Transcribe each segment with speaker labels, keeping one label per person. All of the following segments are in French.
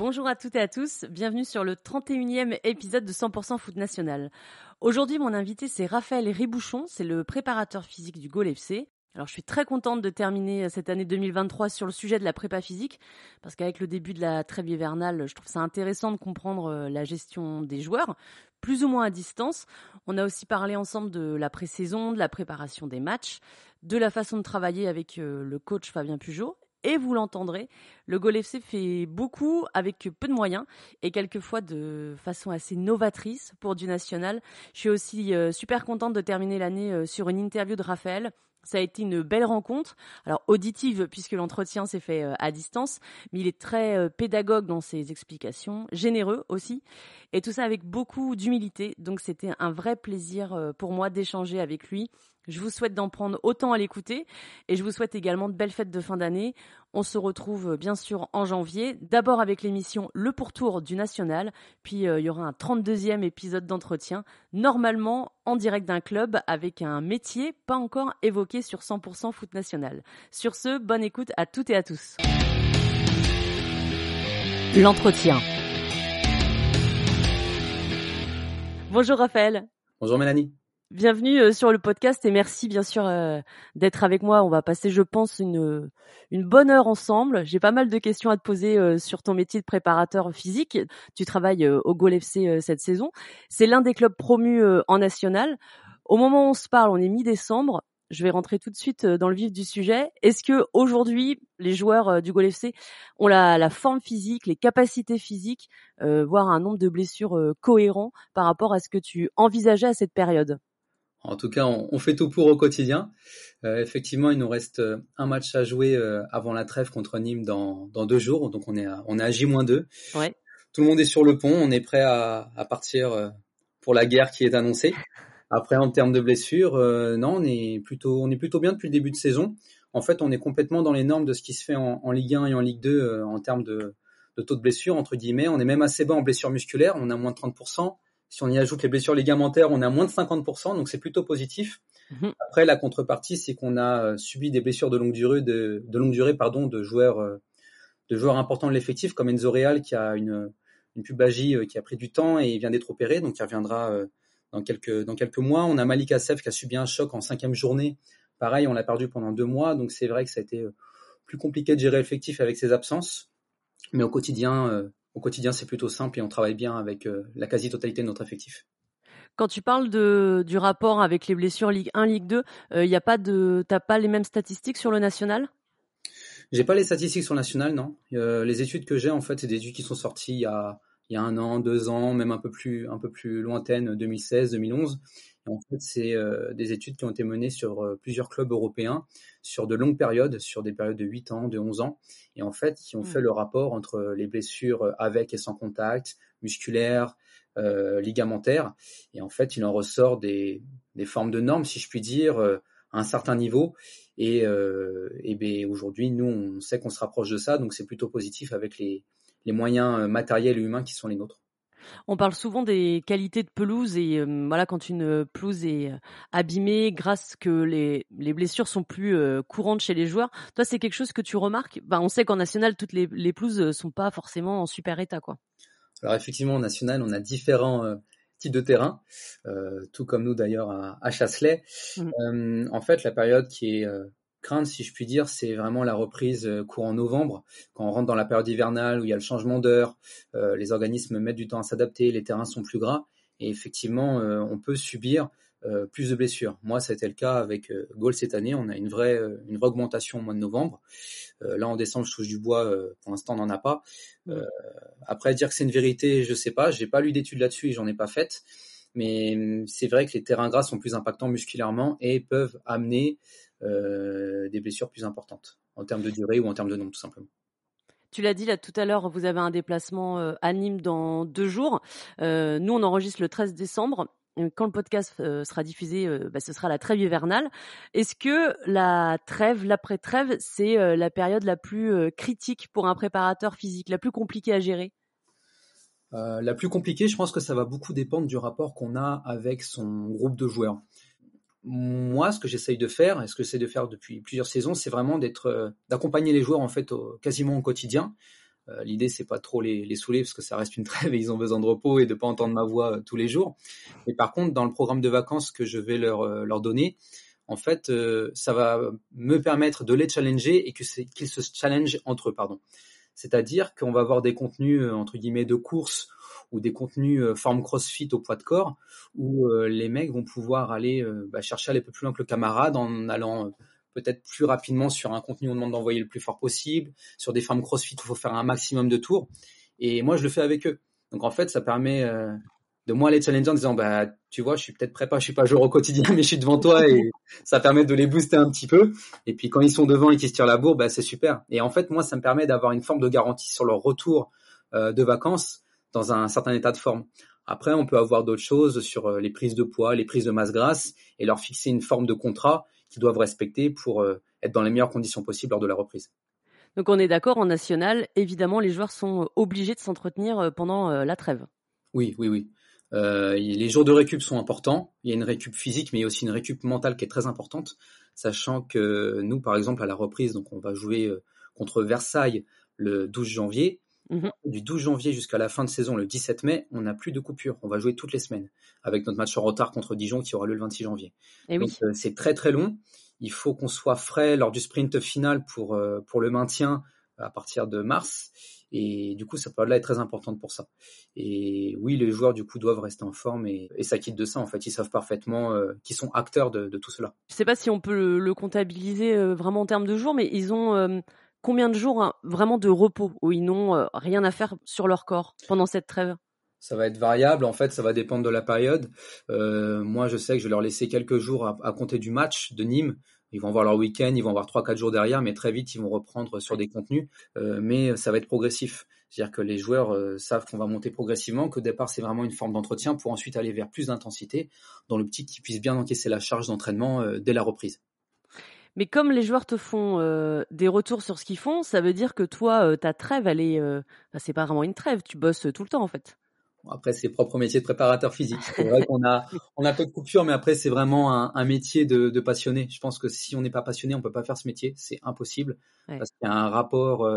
Speaker 1: Bonjour à toutes et à tous, bienvenue sur le 31e épisode de 100% Foot National. Aujourd'hui, mon invité c'est Raphaël Ribouchon, c'est le préparateur physique du Gol FC. Alors je suis très contente de terminer cette année 2023 sur le sujet de la prépa physique, parce qu'avec le début de la trêve hivernale, je trouve ça intéressant de comprendre euh, la gestion des joueurs, plus ou moins à distance. On a aussi parlé ensemble de la pré-saison, de la préparation des matchs, de la façon de travailler avec euh, le coach Fabien Pujot et vous l'entendrez, le Gol FC fait beaucoup avec peu de moyens et quelquefois de façon assez novatrice pour du national. Je suis aussi euh, super contente de terminer l'année euh, sur une interview de Raphaël. Ça a été une belle rencontre, alors auditive puisque l'entretien s'est fait euh, à distance, mais il est très pédagogue dans ses explications, généreux aussi, et tout ça avec beaucoup d'humilité. Donc c'était un vrai plaisir pour moi d'échanger avec lui je vous souhaite d'en prendre autant à l'écouter et je vous souhaite également de belles fêtes de fin d'année. On se retrouve euh, bien sûr en janvier, d'abord avec l'émission Le Pourtour du National, puis euh, il y aura un 32e épisode d'entretien, normalement en direct d'un club avec un métier pas encore évoqué sur 100% foot national. Sur ce, bonne écoute à toutes et à tous. L'entretien. Bonjour Raphaël.
Speaker 2: Bonjour Mélanie.
Speaker 1: Bienvenue euh, sur le podcast et merci bien sûr euh, d'être avec moi. On va passer, je pense, une, une bonne heure ensemble. J'ai pas mal de questions à te poser euh, sur ton métier de préparateur physique. Tu travailles au Gol FC cette saison. C'est l'un des clubs promus en national. Au moment où on se parle, on est mi-décembre. Je vais rentrer tout de suite dans le vif du sujet. Est-ce que aujourd'hui, les joueurs du Gol FC ont la, la, forme physique, les capacités physiques, voire un nombre de blessures cohérent par rapport à ce que tu envisageais à cette période?
Speaker 2: En tout cas, on, fait tout pour au quotidien. Euh, effectivement, il nous reste euh, un match à jouer euh, avant la trêve contre Nîmes dans, dans deux jours. Donc on est à, on est à J-2. Ouais. Tout le monde est sur le pont. On est prêt à, à partir pour la guerre qui est annoncée. Après, en termes de blessures, non, on est plutôt, on est plutôt bien depuis le début de saison. En fait, on est complètement dans les normes de ce qui se fait en, en Ligue 1 et en Ligue 2 en termes de, de taux de blessure entre guillemets. On est même assez bas en blessure musculaire. On a moins de 30%. Si on y ajoute les blessures ligamentaires, on a moins de 50%, donc c'est plutôt positif. Mhm. Après, la contrepartie, c'est qu'on a euh, subi des blessures de longue durée, de, longue durée, pardon, de joueurs, euh, de joueurs importants de l'effectif, comme Enzo Real, qui a une, une pubagie euh, qui a pris du temps et vient d'être opéré, donc il reviendra dans quelques, dans quelques mois. On a Malik Assef qui a subi un choc en cinquième journée. Pareil, on l'a perdu pendant deux mois, donc c'est vrai que ça a été plus compliqué de gérer l'effectif avec ses absences. Mais au quotidien, au quotidien, c'est plutôt simple et on travaille bien avec euh, la quasi-totalité de notre effectif.
Speaker 1: Quand tu parles de, du rapport avec les blessures Ligue 1, Ligue 2, il euh, y a pas de, t'as pas les mêmes statistiques sur le national?
Speaker 2: J'ai pas les statistiques sur le national, non. Euh, les études que j'ai, en fait, c'est des études qui sont sorties il y a, il y a un an, deux ans, même un peu plus, un peu plus lointaines, 2016, 2011. En fait, c'est euh, des études qui ont été menées sur euh, plusieurs clubs européens, sur de longues périodes, sur des périodes de 8 ans, de 11 ans, et en fait, qui ont fait hmm. le rapport entre les blessures avec et sans contact, musculaires, euh, ligamentaires, et en fait, il en ressort des, des formes de normes, si je puis dire, à un certain niveau, et, et ben, aujourd'hui, nous, on sait qu'on se rapproche de ça, donc c'est plutôt positif avec les, les moyens matériels et humains qui sont les nôtres.
Speaker 1: On parle souvent des qualités de pelouse et euh, voilà quand une pelouse est euh, abîmée grâce que les, les blessures sont plus euh, courantes chez les joueurs. Toi, c'est quelque chose que tu remarques? Ben, On sait qu'en national, toutes les, les pelouses sont pas forcément en super état. quoi.
Speaker 2: Alors effectivement, en national, on a différents types de terrains, tout comme nous d'ailleurs à, à Chasselet. Mmh. en fait, la période qui est crainte, si je puis dire, c'est vraiment la reprise euh, courant novembre, quand on rentre dans la période hivernale où il y a le changement d'heure, euh, les organismes mettent du temps à s'adapter, les terrains sont plus gras, et effectivement, euh, on peut subir plus de blessures. Moi, ça a été le cas avec Gaulle cette année. On a une vraie, une vraie augmentation au mois de novembre. là, en décembre, je touche du bois. pour l'instant, on n'en a pas. après, dire que c'est une vérité, je sais pas. J'ai pas lu d'études là-dessus et j'en ai pas fait. Mais hum, c'est vrai que les terrains gras sont plus impactants musculairement et peuvent amener euh, des blessures plus importantes en termes de durée ou en termes de nombre tout simplement.
Speaker 1: Tu l'as dit là tout à l'heure, vous avez un déplacement euh, à Nîmes dans deux jours. Euh, nous, on enregistre le 13 décembre. quand le podcast sera diffusé, bah, ce sera la trêve hivernale. Est-ce que la trêve, l'après-trêve, c'est la période la plus critique pour un préparateur physique, la plus compliquée à gérer?
Speaker 2: La plus compliquée, je pense que ça va beaucoup dépendre du rapport qu'on a avec son groupe de joueurs. Moi, ce que j'essaye de faire, et ce que j'essaie de faire depuis plusieurs saisons, c'est vraiment d'être, d'accompagner les joueurs en fait quasiment au quotidien. Euh, l'idée, c'est pas trop les, les, saouler parce que ça reste une trêve et ils ont besoin de repos et de pas entendre ma voix euh, tous les jours. Mais par contre, dans le programme de vacances que je vais leur, euh, leur donner, en fait, ça va me permettre de les challenger et qu'ils se challengent entre eux, pardon. C'est-à-dire qu'on va avoir des contenus entre guillemets de course ou des contenus forme CrossFit au poids de corps où les mecs vont pouvoir aller bah, chercher à aller un peu plus loin que le camarade en allant peut-être plus rapidement sur un contenu, on demande d'envoyer le plus fort possible. Sur des formes CrossFit, il faut faire un maximum de tours. Et moi, je le fais avec eux. Donc en fait, ça permet euh, de moi les challenger en disant, bah, tu vois, je suis peut-être prépa, je suis pas joueur au quotidien, mais je suis devant toi et ça permet de les booster un petit peu. Et puis quand ils sont devant et qu'ils se tirent la bourre, bah, c'est super. Et en fait, moi, ça me permet d'avoir une forme de garantie sur leur retour euh, de vacances dans un certain état de forme. Après, on peut avoir d'autres choses sur euh, les prises de poids, les prises de masse grasse et leur fixer une forme de contrat qu'ils doivent respecter pour euh, être dans les meilleures conditions possibles lors de la reprise.
Speaker 1: Donc on est d'accord, en national, évidemment, les joueurs sont euh, obligés de s'entretenir pendant la trêve.
Speaker 2: Oui, oui, oui. les jours de récup sont importants. Il y a une récup physique, mais il y a aussi une récup mentale qui est très importante, sachant que nous, par exemple, à la reprise, donc on va jouer contre Versailles le 12 janvier. Mmh du 12 janvier jusqu'à la fin de saison, le 17 mai, on n'a plus de coupure. On va jouer toutes les semaines avec notre match en retard contre Dijon qui aura lieu le 26 janvier.
Speaker 1: Et eh Donc
Speaker 2: euh, c'est très très long. Il faut qu'on soit frais lors du sprint final pour euh, pour le maintien à partir de mars. Et du coup, cette période-là est très importante pour ça. Et oui, les joueurs du coup doivent rester en forme et, ça quitte de ça. En fait, ils savent parfaitement euh, qu'ils sont acteurs de, tout cela.
Speaker 1: Je ne sais pas si on peut le, comptabiliser vraiment en termes de jours, mais ils ont combien de jours hein, vraiment de repos où ils n'ont euh, rien à faire sur leur corps pendant cette trêve?
Speaker 2: Ça va être variable, en fait, ça va dépendre de la période. Euh, moi, je sais que je vais leur laisser quelques jours à, compter du match de Nîmes. Ils vont avoir leur week-end, ils vont avoir trois, quatre jours derrière, mais très vite, ils vont reprendre sur des contenus. Euh, mais ça va être progressif. C'est-à-dire que les joueurs savent qu'on va monter progressivement, qu'au départ, c'est vraiment une forme d'entretien pour ensuite aller vers plus d'intensité, dans petit qu'ils puissent bien encaisser la charge d'entraînement dès la reprise.
Speaker 1: Mais comme les joueurs te font euh, des retours sur ce qu'ils font, ça veut dire que toi, euh, ta trêve, elle est, euh, c'est pas vraiment une trêve, tu bosses tout le temps en fait.
Speaker 2: Après, c'est propre métier de préparateur physique. C'est vrai qu'on a, on a peu de coupure, mais après, c'est vraiment un, métier de, passionné. Je pense que si on n'est pas passionné, on peut pas faire ce métier. C'est impossible parce qu'il y a un rapport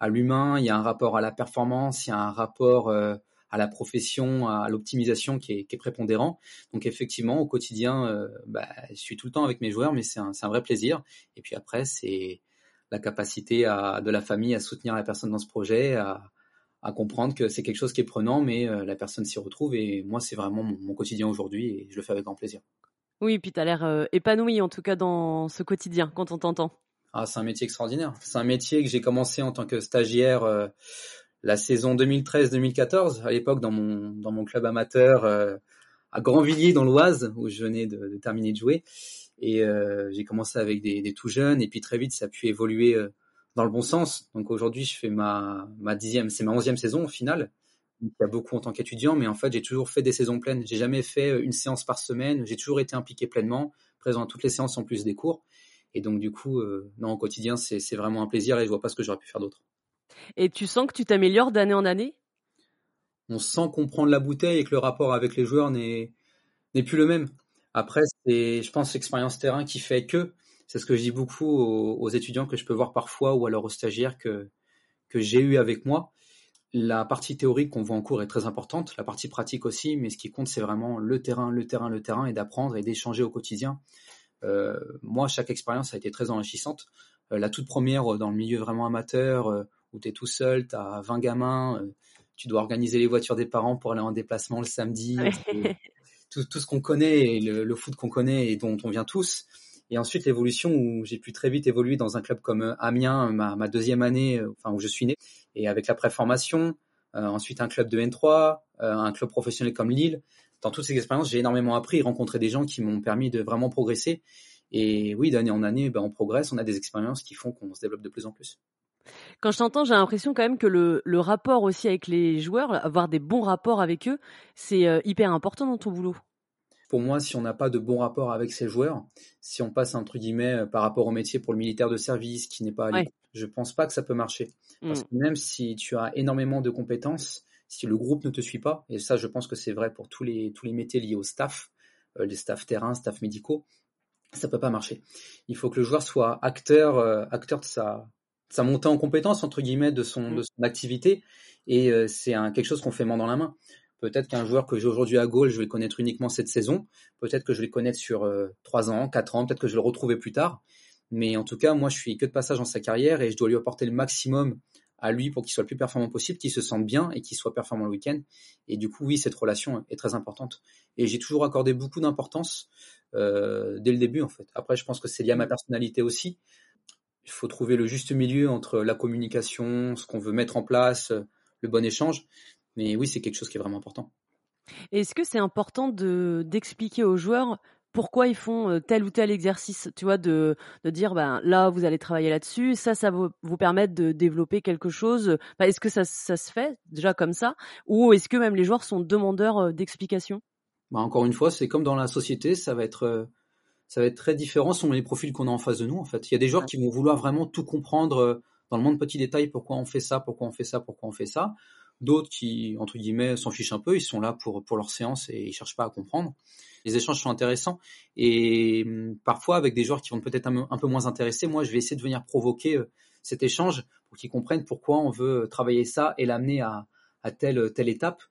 Speaker 2: à l'humain, il y a un rapport à la performance, il y a un rapport à la profession, à l'optimisation qui est, qui est, prépondérant. Donc effectivement, au quotidien, euh, bah, je suis tout le temps avec mes joueurs, mais c'est un, un, vrai plaisir. Et puis après, c'est la capacité à, de la famille à soutenir la personne dans ce projet, à, à comprendre que c'est quelque chose qui est prenant, mais euh, la personne s'y retrouve. Et moi, c'est vraiment mon, quotidien aujourd'hui et je le fais avec grand plaisir.
Speaker 1: Oui, et puis tu as l'air euh, épanoui en tout cas dans ce quotidien quand on t'entend.
Speaker 2: Ah, c'est un métier extraordinaire. C'est un métier que j'ai commencé en tant que stagiaire la saison 2013-2014, à l'époque dans mon, dans mon club amateur euh, à Grandvilliers dans l'Oise, où je venais de, terminer de jouer. Et euh, j'ai commencé avec des, des, tout jeunes, et puis très vite, ça a pu évoluer euh, dans le bon sens. Donc aujourd'hui, je fais ma, ma dixième, c'est ma onzième saison au final. il y a beaucoup en tant qu'étudiant, mais en fait, j'ai toujours fait des saisons pleines. J'ai jamais fait une séance par semaine. J'ai toujours été impliqué pleinement, présent à toutes les séances en plus des cours. Et donc, du coup, non, au quotidien, c'est vraiment un plaisir et je vois pas ce que j'aurais pu faire d'autre.
Speaker 1: Et tu sens que tu t'améliores d'année en année?
Speaker 2: On sent comprendre la bouteille et que le rapport avec les joueurs n'est plus le même. Après, c'est, je pense, l'expérience terrain qui fait que, c'est ce que je dis beaucoup aux, étudiants que je peux voir parfois ou alors aux stagiaires que, que j'ai eu avec moi. La partie théorique qu'on voit en cours est très importante, la partie pratique aussi, mais ce qui compte, c'est vraiment le terrain, le terrain, le terrain, et d'apprendre et d'échanger au quotidien. Euh, moi, chaque expérience a été très enrichissante. Euh, la toute première euh, dans le milieu vraiment amateur, où tu es tout seul, tu as 20 gamins, euh, tu dois organiser les voitures des parents pour aller en déplacement le samedi. Tout, tout, ce qu'on connaît, le, foot qu'on connaît et dont on vient tous. Et ensuite, l'évolution où j'ai pu très vite évoluer dans un club comme euh, Amiens, ma, deuxième année, euh, enfin où je suis né, et avec la préformation. ensuite, un club de N3, un club professionnel comme Lille. Dans toutes ces expériences, j'ai énormément appris, rencontré des gens qui m'ont permis de vraiment progresser. Et oui, d'année en année, ben, on progresse, on a des expériences qui font qu'on se développe de plus en plus.
Speaker 1: Quand je t'entends, j'ai l'impression quand même que le, le, rapport aussi avec les joueurs, avoir des bons rapports avec eux, c'est euh, hyper important dans ton boulot.
Speaker 2: Pour moi, si on n'a pas de bon rapport avec ces joueurs, si on passe entre guillemets par rapport au métier pour le militaire de service qui n'est pas à je pense pas que ça peut marcher. Parce mmh. que même si tu as énormément de compétences, si le groupe ne te suit pas, et ça je pense que c'est vrai pour tous les, tous les métiers liés au staff, euh, les staff terrain, staff médicaux, ça peut pas marcher. Il faut que le joueur soit acteur, euh, acteur de sa, sa montée en compétence entre guillemets de son, mmh. de son activité, et euh, c'est un, quelque chose qu'on fait main dans la main. Peut-être qu'un joueur que j'ai aujourd'hui à Gaulle, je vais connaître uniquement cette saison. Peut-être que je vais le connaître sur trois ans, quatre ans. Peut-être que je vais le retrouver plus tard. Mais en tout cas, moi, je suis que de passage dans sa carrière et je dois lui apporter le maximum à lui pour qu'il soit le plus performant possible, qu'il se sente bien et qu'il soit performant le week-end. Et du coup, oui, cette relation est très importante. Et j'ai toujours accordé beaucoup d'importance euh, dès le début, en fait. Après, je pense que c'est lié à ma personnalité aussi. Il faut trouver le juste milieu entre la communication, ce qu'on veut mettre en place, le bon échange. Mais oui, c'est quelque chose qui est vraiment important.
Speaker 1: Est-ce que c'est important de d'expliquer aux joueurs pourquoi ils font tel ou tel exercice, tu vois, de, de dire ben là vous allez travailler là-dessus, ça ça va vous permettre de développer quelque chose. est-ce que ça, ça, se fait déjà comme ça, ou est-ce que même les joueurs sont demandeurs d'explications?
Speaker 2: Bah, encore une fois, c'est comme dans la société, ça va être ça va être très différent selon les profils qu'on a en face de nous. En fait, il y a des joueurs qui vont vouloir vraiment tout comprendre dans le monde petit détail, pourquoi on fait ça, pourquoi on fait ça, pourquoi on fait ça. D'autres qui, entre guillemets, s'en fichent un peu, ils sont là pour, pour leur séance et ils cherchent pas à comprendre. Les échanges sont intéressants et hum, parfois avec des joueurs qui vont peut-être un, peu moins intéressés, moi je vais essayer de venir provoquer euh, cet échange pour qu'ils comprennent pourquoi on veut travailler ça et l'amener à, à telle, telle étape.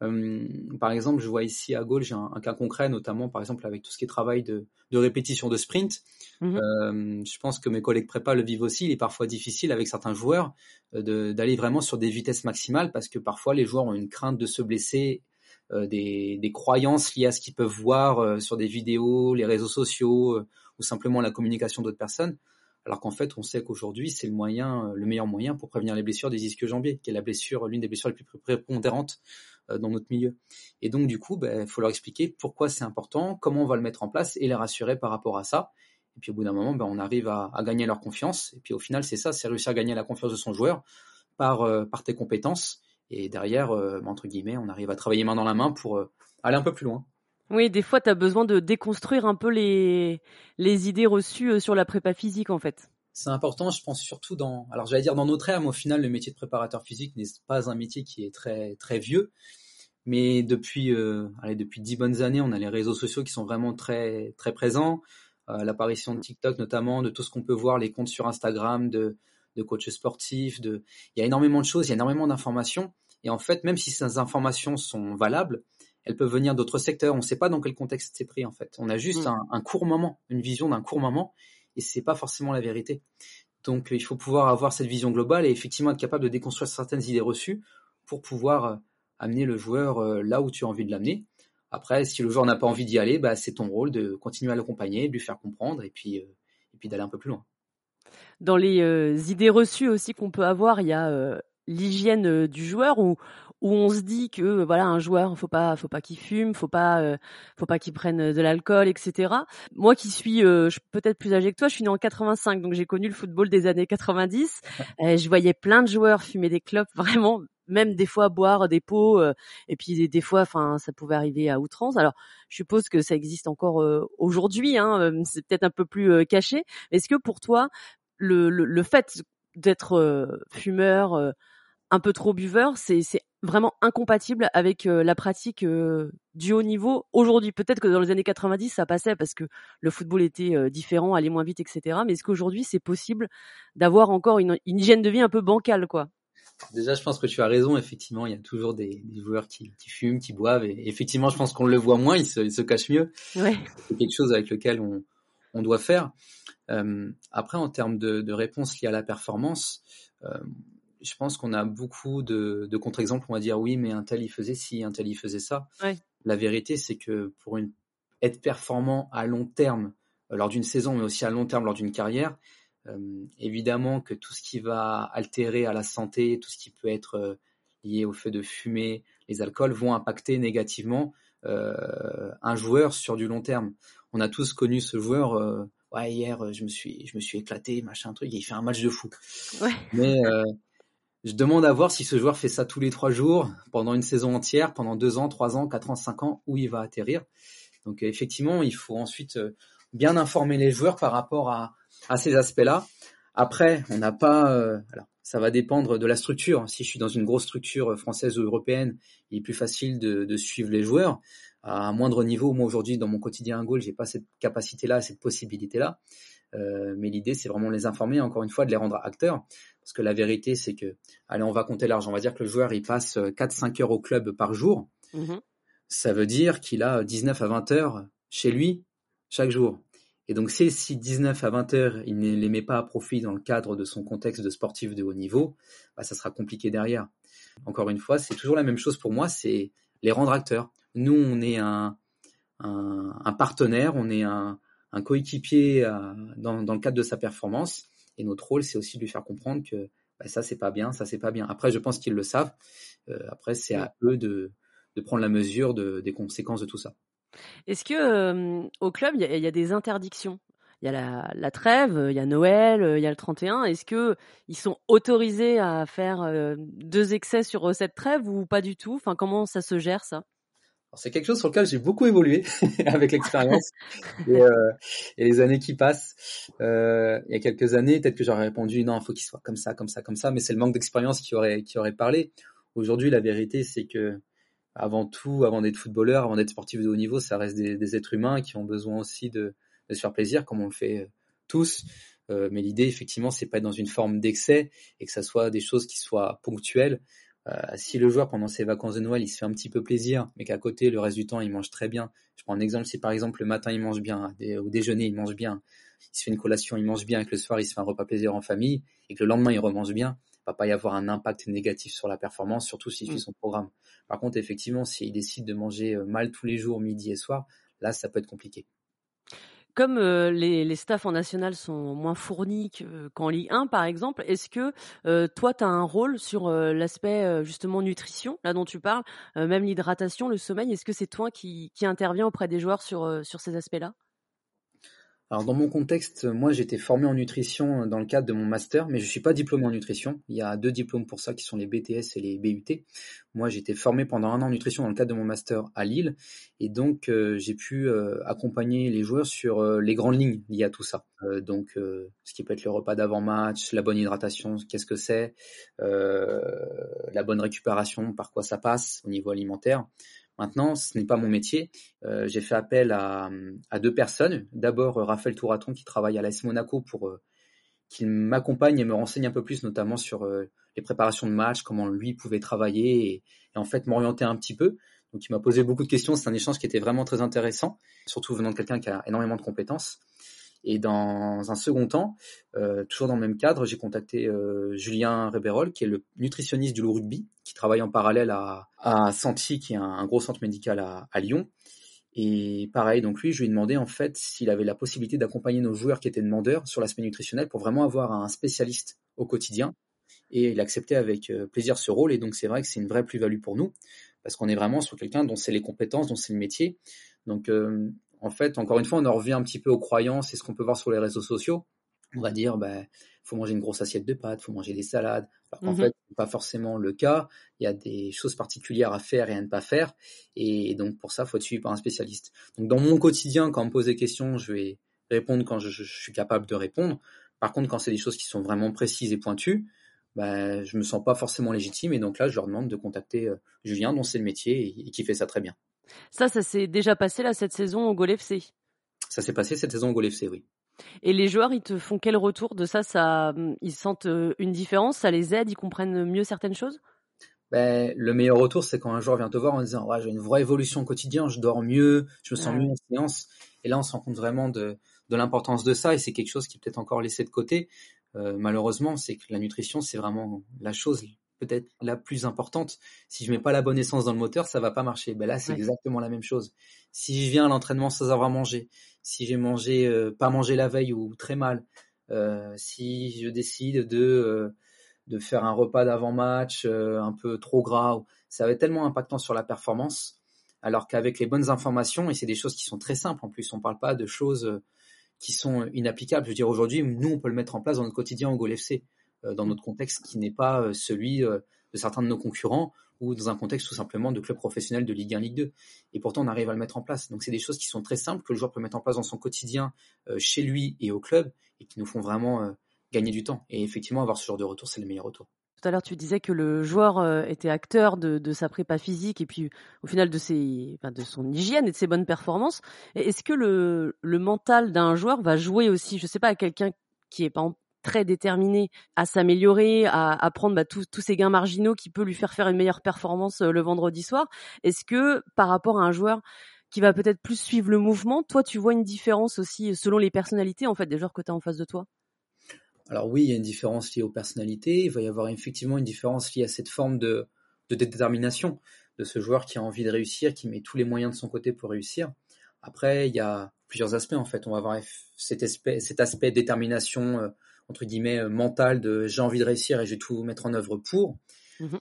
Speaker 2: Hum, par exemple, je vois ici à gauche, j'ai un, cas concret, notamment par exemple avec tout ce qui est travail de, de répétition de sprint. Euh, je pense que mes collègues prépa le vivent aussi. Il est parfois difficile avec certains joueurs euh, d'aller vraiment sur des vitesses maximales parce que parfois les joueurs ont une crainte de se blesser, euh, des, des, croyances liées à ce qu'ils peuvent voir euh, sur des vidéos, les réseaux sociaux euh, ou simplement la communication d'autres personnes. Alors qu'en fait, on sait qu'aujourd'hui, c'est le moyen, le meilleur moyen pour prévenir les blessures des ischio-jambiers, qui est la blessure, l'une des blessures les plus prépondérantes dans notre milieu. Et donc, du coup, il ben, faut leur expliquer pourquoi c'est important, comment on va le mettre en place et les rassurer par rapport à ça. Et puis, au bout d'un moment, ben, on arrive à, gagner leur confiance. Et puis, au final, c'est ça, c'est réussir à gagner la confiance de son joueur par, euh, par tes compétences. Et derrière, euh, ben, entre guillemets, on arrive à travailler main dans la main pour euh, aller un peu plus loin.
Speaker 1: Oui, des fois, tu as besoin de déconstruire un peu les, les idées reçues sur la prépa physique, en fait
Speaker 2: c'est important, je pense surtout dans, alors j'allais dire dans notre ère, mais au final, le métier de préparateur physique n'est pas un métier qui est très très vieux, mais depuis euh, allez, depuis dix bonnes années, on a les réseaux sociaux qui sont vraiment très très présents, euh, l'apparition de TikTok notamment, de tout ce qu'on peut voir, les comptes sur Instagram de de coachs sportifs, de, il y a énormément de choses, il y a énormément d'informations, et en fait, même si ces informations sont valables, elles peuvent venir d'autres secteurs. On ne sait pas dans quel contexte c'est pris en fait. On a juste mm. un, un court moment, une vision d'un court moment, et c'est pas forcément la vérité. Donc il faut pouvoir avoir cette vision globale et effectivement être capable de déconstruire certaines idées reçues pour pouvoir euh, amener le joueur euh, là où tu as envie de l'amener. Après, si le joueur n'a pas envie d'y aller, bah, c'est ton rôle de continuer à l'accompagner, de lui faire comprendre et puis, euh, et puis d'aller un peu plus loin.
Speaker 1: Dans les idées reçues aussi qu'on peut avoir, il y a l'hygiène du joueur ou où on se dit que voilà un joueur faut pas faut pas qu'il fume faut pas euh, faut pas qu'il prenne de l'alcool etc moi qui suis euh, peut-être plus âgé que toi je suis né en 85 donc j'ai connu le football des années 90 euh, je voyais plein de joueurs fumer des clopes vraiment même des fois boire des pots euh, et puis des, fois enfin ça pouvait arriver à outrance. Alors je suppose que ça existe encore aujourd'hui hein, c'est peut-être un peu plus caché. Est-ce que pour toi le, le, le fait d'être fumeur un peu trop buveur, c'est vraiment incompatible avec euh, la pratique euh, du haut niveau aujourd'hui. Peut-être que dans les années 90, ça passait parce que le football était euh, différent, allait moins vite, etc. Mais est-ce qu'aujourd'hui, c'est possible d'avoir encore une, hygiène de vie un peu bancale, quoi?
Speaker 2: Déjà, je pense que tu as raison. Effectivement, il y a toujours des, joueurs qui, fument, qui boivent. Et effectivement, je pense qu'on le voit moins, ils se, se cachent mieux.
Speaker 1: Ouais.
Speaker 2: C'est quelque chose avec lequel on, on doit faire. après, en termes de, de réponse liée à la performance, je pense qu'on a beaucoup de, de contre-exemples. On va dire oui, mais un tel il faisait ci, un tel il faisait ça. La vérité, c'est que pour une, être performant à long terme euh, lors d'une saison, mais aussi à long terme lors d'une carrière, euh, évidemment que tout ce qui va altérer à la santé, tout ce qui peut être euh, lié au fait de fumer, les alcools vont impacter négativement euh, un joueur sur du long terme. On a tous connu ce joueur. Euh, ouais, hier, je me suis, je me suis éclaté, machin truc. il fait un match de fou.
Speaker 1: Ouais.
Speaker 2: Mais je demande à voir si ce joueur fait ça tous les trois jours, pendant une saison entière, pendant deux ans, trois ans, quatre ans, cinq ans, où il va atterrir. Donc effectivement, il faut ensuite bien informer les joueurs par rapport à, ces aspects-là. Après, on n'a pas, alors, ça va dépendre de la structure. Si je suis dans une grosse structure française ou européenne, il est plus facile de, suivre les joueurs. À un moindre niveau, moi aujourd'hui, dans mon quotidien à Gaulle, j'ai pas cette capacité-là, cette possibilité-là. Euh, mais l'idée, c'est vraiment de les informer, encore une fois, de les rendre acteurs. Parce que la vérité, c'est que, allez, on va compter l'argent. On va dire que le joueur, il passe 4-5 heures au club par jour. Mmh ça veut dire qu'il a 19 à 20 heures chez lui chaque jour. Et donc, si, si 19 à 20 heures, il ne les met pas à profit dans le cadre de son contexte de sportif de haut niveau, bah, ça sera compliqué derrière. Encore une fois, c'est toujours la même chose pour moi, c'est les rendre acteurs. Nous, on est un, un partenaire, on est un, un coéquipier euh, dans, dans, le cadre de sa performance. Et notre rôle, c'est aussi de lui faire comprendre que bah, ça, c'est pas bien, ça, c'est pas bien. Après, je pense qu'ils le savent. Euh, après, c'est à eux de, prendre la mesure de, des conséquences de tout ça.
Speaker 1: Est-ce que euh, au club, il y, a des interdictions? Il y a la, trêve, il y a Noël, il y a le 31. Est-ce que ils sont autorisés à faire deux excès sur cette trêve ou pas du tout? Enfin, comment ça se gère ça?
Speaker 2: C'est quelque chose sur lequel j'ai beaucoup évolué avec l'expérience et, euh, et, les années qui passent. Euh, il y a quelques années, peut-être que j'aurais répondu non, il faut qu'il soit comme ça, comme ça, comme ça, mais c'est le manque d'expérience qui aurait parlé. Aujourd'hui, la vérité, c'est que avant tout, avant d'être footballeur, avant d'être sportif de haut niveau, ça reste des, êtres humains qui ont besoin aussi de, se faire plaisir, comme on le fait euh, tous. Mais l'idée, effectivement, c'est pas être dans une forme d'excès et que ça soit des choses qui soient ponctuelles. Euh, si le joueur pendant ses vacances de Noël il se fait un petit peu plaisir, mais qu'à côté le reste du temps il mange très bien. Je prends un exemple, si par exemple le matin il mange bien, au déjeuner il mange bien, il se fait une collation, il mange bien, et que le soir il se fait un repas plaisir en famille, et que le lendemain il remange bien, il va pas y avoir un impact négatif sur la performance, surtout s'il fait mm. son programme. Par contre, effectivement, s'il décide de manger euh, mal tous les jours, midi et soir, là ça peut être compliqué
Speaker 1: comme euh, les, les staffs en national sont moins fournis qu'en Ligue 1, par exemple, est-ce que euh, toi, tu as un rôle sur euh, l'aspect justement nutrition, là dont tu parles, même l'hydratation, le sommeil Est-ce que c'est toi qui, qui interviens auprès des joueurs sur, sur ces aspects-là?
Speaker 2: Alors dans mon contexte, moi j'étais formé en nutrition dans le cadre de mon master, mais je suis pas diplômé en nutrition. Il y a deux diplômes pour ça qui sont les BTS et les BUT. Moi j'étais formé pendant un an en nutrition dans le cadre de mon master à Lille, et donc euh, j'ai pu euh, accompagner les joueurs sur euh, les grandes lignes liées à tout ça. donc ce qui peut être le repas d'avant-match, la bonne hydratation, qu'est-ce que c'est, la bonne récupération, par quoi ça passe au niveau alimentaire. Maintenant, ce n'est pas mon métier. Euh, j'ai fait appel à, deux personnes. D'abord, Raphaël Touraton qui travaille à l'AS Monaco pour euh, qu'il m'accompagne et me renseigne un peu plus, notamment sur euh, les préparations de match, comment lui pouvait travailler et, en fait m'orienter un petit peu. Donc, il m'a posé beaucoup de questions. C'est un échange qui était vraiment très intéressant, surtout venant de quelqu'un qui a énormément de compétences. Et dans un second temps, euh, toujours dans le même cadre, j'ai contacté euh, Julien Rebérol, qui est le nutritionniste du Loup Rugby, qui travaille en parallèle à, à Santi, qui est un, gros centre médical à, à, Lyon. Et pareil, donc lui, je lui ai demandé en fait s'il avait la possibilité d'accompagner nos joueurs qui étaient demandeurs sur l'aspect nutritionnel pour vraiment avoir un spécialiste au quotidien. Et il acceptait avec euh, plaisir ce rôle. Et donc c'est vrai que c'est une vraie plus-value pour nous, parce qu'on est vraiment sur quelqu'un dont c'est les compétences, dont c'est le métier. Donc euh, en fait, encore une fois, on en revient un petit peu aux croyances et ce qu'on peut voir sur les réseaux sociaux. On va dire, ben, faut manger une grosse assiette de pâtes, faut manger des salades. Alors qu'en mmh fait, c'est pas forcément le cas. Il y a des choses particulières à faire et à ne pas faire. Et donc, pour ça, faut être suivi par un spécialiste. Donc, dans mon quotidien, quand on me pose des questions, je vais répondre quand je, suis capable de répondre. Par contre, quand c'est des choses qui sont vraiment précises et pointues, ben, je me sens pas forcément légitime. Et donc là, je leur demande de contacter euh, Julien, dont c'est le métier et qui fait ça très bien.
Speaker 1: Ça, ça s'est déjà passé là cette saison au Gol FC.
Speaker 2: Ça s'est passé cette saison au Gol FC, oui.
Speaker 1: Et les joueurs, ils te font quel retour de ça, ça Ils sentent euh, une différence? Ça les aide? Ils comprennent mieux certaines choses?
Speaker 2: Ben, le meilleur retour, c'est quand un joueur vient te voir en disant ouais, j'ai une vraie évolution au quotidien, je dors mieux, je me sens mieux en séance. Et là, on se rend compte vraiment de, de l'importance de ça. Et c'est quelque chose qui est peut-être encore laissé de côté. Euh, malheureusement, c'est que la nutrition, c'est vraiment la chose peut-être la plus importante. Si je mets pas la bonne essence dans le moteur, ça va pas marcher. Ben là, c'est exactement la même chose. Si je viens à l'entraînement sans avoir mangé, si j'ai mangé euh, pas mangé la veille ou très mal, euh, si je décide de euh, de faire un repas d'avant-match un peu trop gras, ça va être tellement impactant sur la performance. Alors qu'avec les bonnes informations, et c'est des choses qui sont très simples en plus, on parle pas de choses qui sont inapplicables. Je veux dire, aujourd'hui, nous, on peut le mettre en place dans notre quotidien au Gol FC. Euh, dans notre contexte qui n'est pas euh, celui euh, de certains de nos concurrents. ou dans un contexte tout simplement de club professionnel de Ligue 1, Ligue 2. Et pourtant, on arrive à le mettre en place. Donc, c'est des choses qui sont très simples que le joueur peut mettre en place dans son quotidien, chez lui et au club, et qui nous font vraiment gagner du temps. Et effectivement, avoir ce genre de retour, c'est le meilleur retour.
Speaker 1: Tout à l'heure, tu disais que le joueur euh, était acteur de, sa prépa physique et puis au final de, ses, de son hygiène et de ses bonnes performances. Est-ce que le, mental d'un joueur va jouer aussi, je ne sais pas, à quelqu'un qui est pas très déterminé à s'améliorer, à, prendre bah, tous ces gains marginaux qui peut lui faire faire une meilleure performance euh, le vendredi soir Est-ce que par rapport à un joueur qui va peut-être plus suivre le mouvement, toi tu vois une différence aussi selon les personnalités en fait des joueurs que tu as en face de toi?
Speaker 2: Alors oui, il y a une différence liée aux personnalités, il va y avoir effectivement une différence liée à cette forme de, détermination de ce joueur qui a envie de réussir, qui met tous les moyens de son côté pour réussir. Après, il y a plusieurs aspects en fait. On va avoir cet aspect, cet aspect détermination euh, entre guillemets euh, mental de j'ai envie de réussir et je vais tout mettre en œuvre pour. Mmh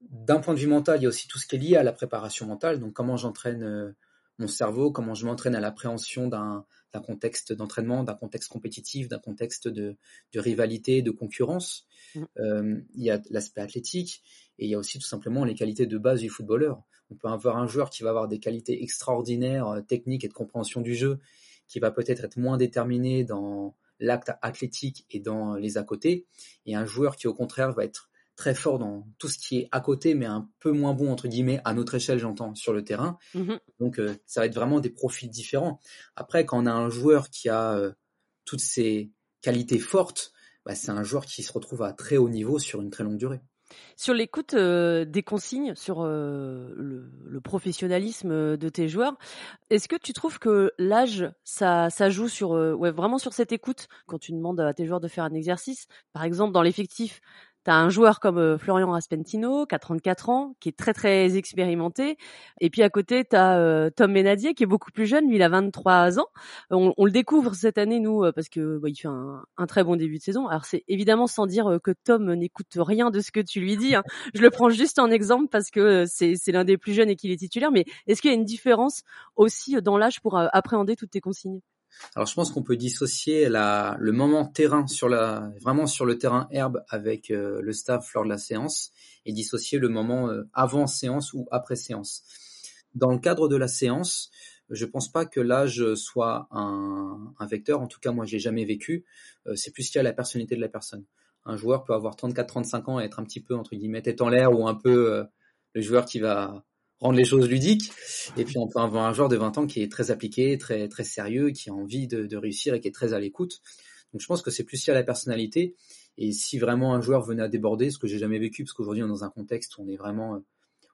Speaker 2: D'un point de vue mental, il y a aussi tout ce qui est lié à la préparation mentale. Donc comment j'entraîne euh, mon cerveau, comment je m'entraîne à l'appréhension d'un contexte d'entraînement, d'un contexte compétitif, d'un contexte de, rivalité, de concurrence. Mmh. Euh, il y a l'aspect athlétique et il y a aussi tout simplement les qualités de base du footballeur. On peut avoir un joueur qui va avoir des qualités extraordinaires, techniques et de compréhension du jeu, qui va peut-être être moins déterminé dans l'acte athlétique et dans les à côté, et un joueur qui au contraire va être très fort dans tout ce qui est à côté, mais un peu moins bon, entre guillemets, à notre échelle, j'entends, sur le terrain. Mmh Donc, euh, ça va être vraiment des profils différents. Après, quand on a un joueur qui a euh, toutes ces qualités fortes, bah, c'est un joueur qui se retrouve à très haut niveau sur une très longue durée.
Speaker 1: Sur l'écoute euh, des consignes, sur le, professionnalisme de tes joueurs, est-ce que tu trouves que l'âge, ça, joue sur, vraiment sur cette écoute? Quand tu demandes à tes joueurs de faire un exercice Par exemple, dans l'effectif, tu as un joueur comme euh, Florian Raspentino, qui a 34 ans, qui est très très expérimenté. Et puis à côté, tu as euh, Tom Ménadier, qui est beaucoup plus jeune, lui il a 23 ans. On, le découvre cette année, nous, euh, parce que bah, il fait un, très bon début de saison. Alors c'est évidemment sans dire que Tom n'écoute rien de ce que tu lui dis. Hein. Je le prends juste en exemple parce que c'est l'un des plus jeunes et qu'il est titulaire. Mais est-ce qu'il y a une différence aussi dans l'âge pour appréhender toutes tes consignes?
Speaker 2: Alors je pense qu'on peut dissocier le moment terrain sur vraiment sur le terrain herbe avec euh, le staff lors de la séance et dissocier le moment euh, avant séance ou après séance. Dans le cadre de la séance, je pense pas que l'âge soit un, vecteur. En tout cas, moi, j'ai jamais vécu. Euh, c'est plus lié à la personnalité de la personne. Un joueur peut avoir 34-35 ans et être un petit peu entre guillemets tête en l'air ou un peu le joueur qui va rendre les choses ludiques. Et puis on peut avoir un joueur de 20 ans qui est très appliqué, très très sérieux, qui a envie de, réussir et qui est très à l'écoute. Donc je pense que c'est plus lié à la personnalité. Et si vraiment un joueur venait à déborder, ce que j'ai jamais vécu, parce qu'aujourd'hui on est dans un contexte où on est vraiment,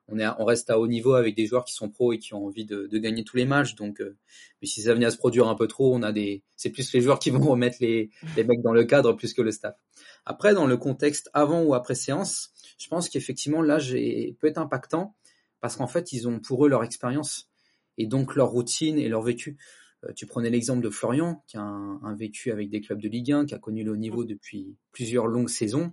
Speaker 2: on est, on reste à haut niveau avec des joueurs qui sont pros et qui ont envie de, gagner tous les matchs. Donc, euh, mais si ça venait à se produire un peu trop, on a des, c'est plus les joueurs qui vont remettre les, les mecs dans le cadre plus que le staff. Après, dans le contexte avant ou après séance, je pense qu'effectivement l'âge peut être impactant parce qu'en fait, ils ont pour eux leur expérience et donc leur routine et leur vécu. Euh, tu prenais l'exemple de Florian, qui a un, vécu avec des clubs de Ligue 1, qui a connu le haut niveau depuis plusieurs longues saisons.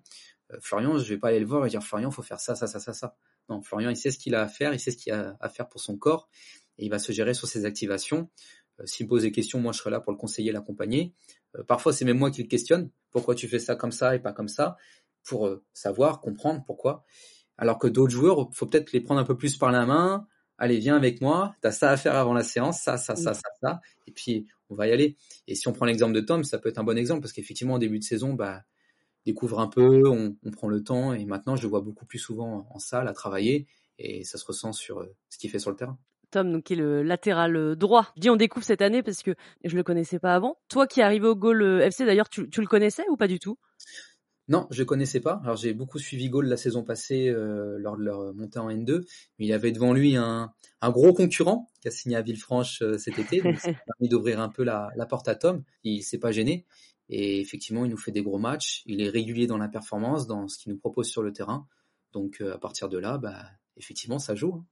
Speaker 2: Euh, Florian, je vais pas aller le voir et dire Florian, faut faire ça, ça, ça, ça, ça. Non, Florian, il sait ce qu'il a à faire, il sait ce qu'il a à faire pour son corps et il va se gérer sur ses activations. Euh, s'il pose des questions, moi je serai là pour le conseiller, l'accompagner. parfois, c'est même moi qui le questionne. Pourquoi tu fais ça comme ça et pas comme ça? Pour savoir, comprendre pourquoi. Alors que d'autres joueurs, faut peut-être les prendre un peu plus par la main. Allez, viens avec moi. T'as ça à faire avant la séance, ça, ça, ça, ça, ça. Et puis, on va y aller. Et si on prend l'exemple de Tom, ça peut être un bon exemple parce qu'effectivement, au début de saison, bah, découvre un peu, on, prend le temps. Et maintenant, je le vois beaucoup plus souvent en salle à travailler et ça se ressent sur euh, ce qu'il fait sur le terrain.
Speaker 1: Tom, donc, qui est le latéral euh, droit. Je dis on découvre cette année parce que je le connaissais pas avant. Toi qui es arrivé au goal euh, FC, d'ailleurs, tu, tu le connaissais ou pas du tout?
Speaker 2: Non, je connaissais pas. Alors j'ai beaucoup suivi Gaulle la saison passée euh, lors de leur montée en N2, mais il avait devant lui un, un gros concurrent qui a signé à Villefranche euh, cet été, donc ça a permis d'ouvrir un peu la, la, porte à Tom. Il s'est pas gêné et effectivement il nous fait des gros matchs. Il est régulier dans la performance, dans ce qu'il nous propose sur le terrain. Donc euh, à partir de là, bah effectivement ça joue. Hein.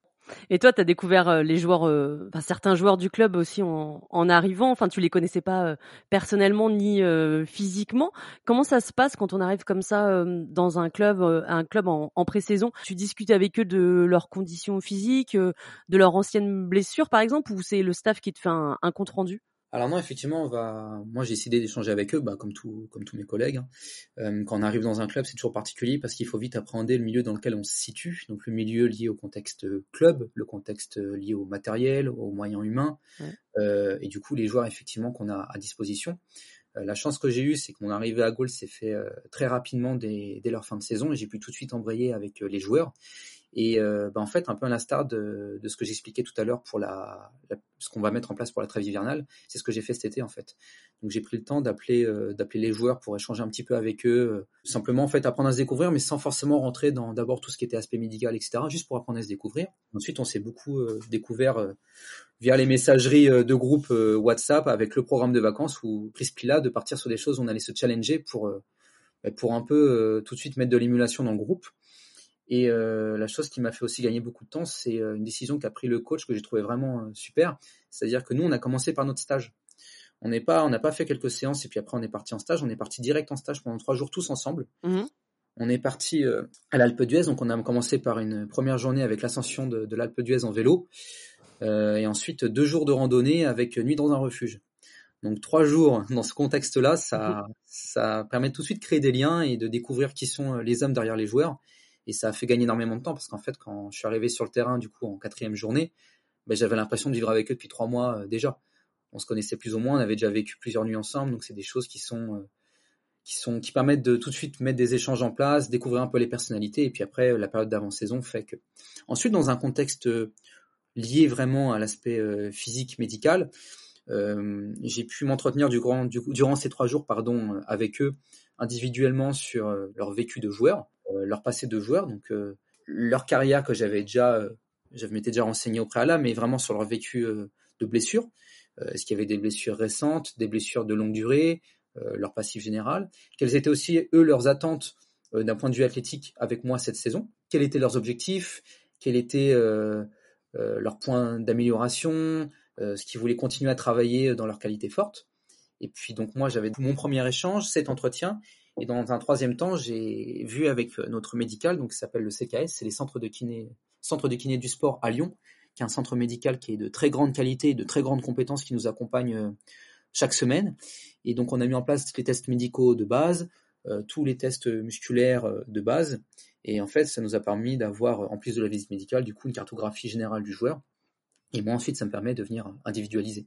Speaker 1: Et toi, tu as découvert euh, les joueurs, euh, enfin, certains joueurs du club aussi en, arrivant. Enfin, tu les connaissais pas euh, personnellement ni physiquement. Comment ça se passe quand on arrive comme ça dans un club, un club en, pré-saison? Tu discutes avec eux de leurs conditions physiques, de leurs anciennes blessures, par exemple, ou c'est le staff qui te fait un compte rendu
Speaker 2: alors non, effectivement, on va. Moi, j'ai décidé d'échanger avec eux, bah, comme tout, comme tous mes collègues. Hein. Euh, quand on arrive dans un club, c'est toujours particulier parce qu'il faut vite appréhender le milieu dans lequel on se situe. Donc le milieu lié au contexte club, le contexte lié au matériel, aux moyens humains, euh, et du coup les joueurs effectivement qu'on a à disposition. Euh, la chance que j'ai eue, c'est que mon arrivée à Gaulle s'est fait très rapidement dès, dès, leur fin de saison et j'ai pu tout de suite embrayer avec les joueurs. Et euh, bah, en fait, un peu à l'instar de, de, ce que j'expliquais tout à l'heure pour la, ce qu'on va mettre en place pour la trêve hivernale, c'est ce que j'ai fait cet été en fait. Donc j'ai pris le temps d'appeler euh, d'appeler les joueurs pour échanger un petit peu avec eux, euh, simplement en fait apprendre à se découvrir, mais sans forcément rentrer dans d'abord tout ce qui était aspect médical, etc. Juste pour apprendre à se découvrir. Ensuite, on s'est beaucoup découvert via les messageries de groupe WhatsApp avec le programme de vacances où prise pila de partir sur des choses où on allait se challenger pour bah, pour un peu tout de suite mettre de l'émulation dans le groupe et euh, la chose qui m'a fait aussi gagner beaucoup de temps, c'est euh, une décision qu'a pris le coach que j'ai trouvé vraiment euh, super. C'est-à-dire que nous, on a commencé par notre stage. On n'est pas, on n'a pas fait quelques séances et puis après on est parti en stage. On est parti direct en stage pendant trois jours tous ensemble. Mmh. On est parti à l'Alpe d'Huez, donc on a commencé par une première journée avec l'ascension de, de l'Alpe d'Huez en vélo, et ensuite deux jours de randonnée avec nuit dans un refuge. Donc trois jours dans ce contexte-là, ça, mmh. ça permet tout de suite de créer des liens et de découvrir qui sont les hommes derrière les joueurs et ça a fait gagner énormément de temps parce qu'en fait, quand je suis arrivé sur le terrain, du coup, en quatrième journée, ben, j'avais l'impression de vivre avec eux depuis trois mois euh, déjà. On se connaissait plus ou moins, on avait déjà vécu plusieurs nuits ensemble, donc c'est des choses qui sont, euh, qui sont, qui permettent de tout de suite mettre des échanges en place, découvrir un peu les personnalités, et puis après, la période d'avant-saison fait que. Ensuite, dans un contexte euh, lié vraiment à l'aspect physique médical, euh, j'ai pu m'entretenir durant, durant ces trois jours pardon, avec eux individuellement sur leur vécu de joueur. Euh, leur passé de joueur, donc euh, leur carrière que j'avais déjà, euh, j'avais m'étais déjà renseigné au préalable, mais vraiment sur leur vécu de blessures. Est-ce qu'il y avait des blessures récentes, des blessures de longue durée, leur passif général? Quelles étaient aussi, eux, leurs attentes d'un point de vue athlétique avec moi cette saison? Quels étaient leurs objectifs? Quels étaient leurs points d'amélioration? Ce qu'ils voulaient continuer à travailler dans leur qualité forte? Et puis donc moi, j'avais mon premier échange, cet entretien, et dans un troisième temps, j'ai vu avec euh, notre médical, donc qui s'appelle le CKS, c'est les centres de kiné, centre de kiné du sport à Lyon, qui est un centre médical qui est de très grande qualité de très grandes compétences qui nous accompagne euh, chaque semaine. Et donc on a mis en place les tests médicaux de base, euh, tous les tests musculaires de base. Et en fait, ça nous a permis d'avoir, en plus de la visite médicale, du coup, une cartographie générale du joueur. Et moi, ensuite, ça me permet de venir individualiser.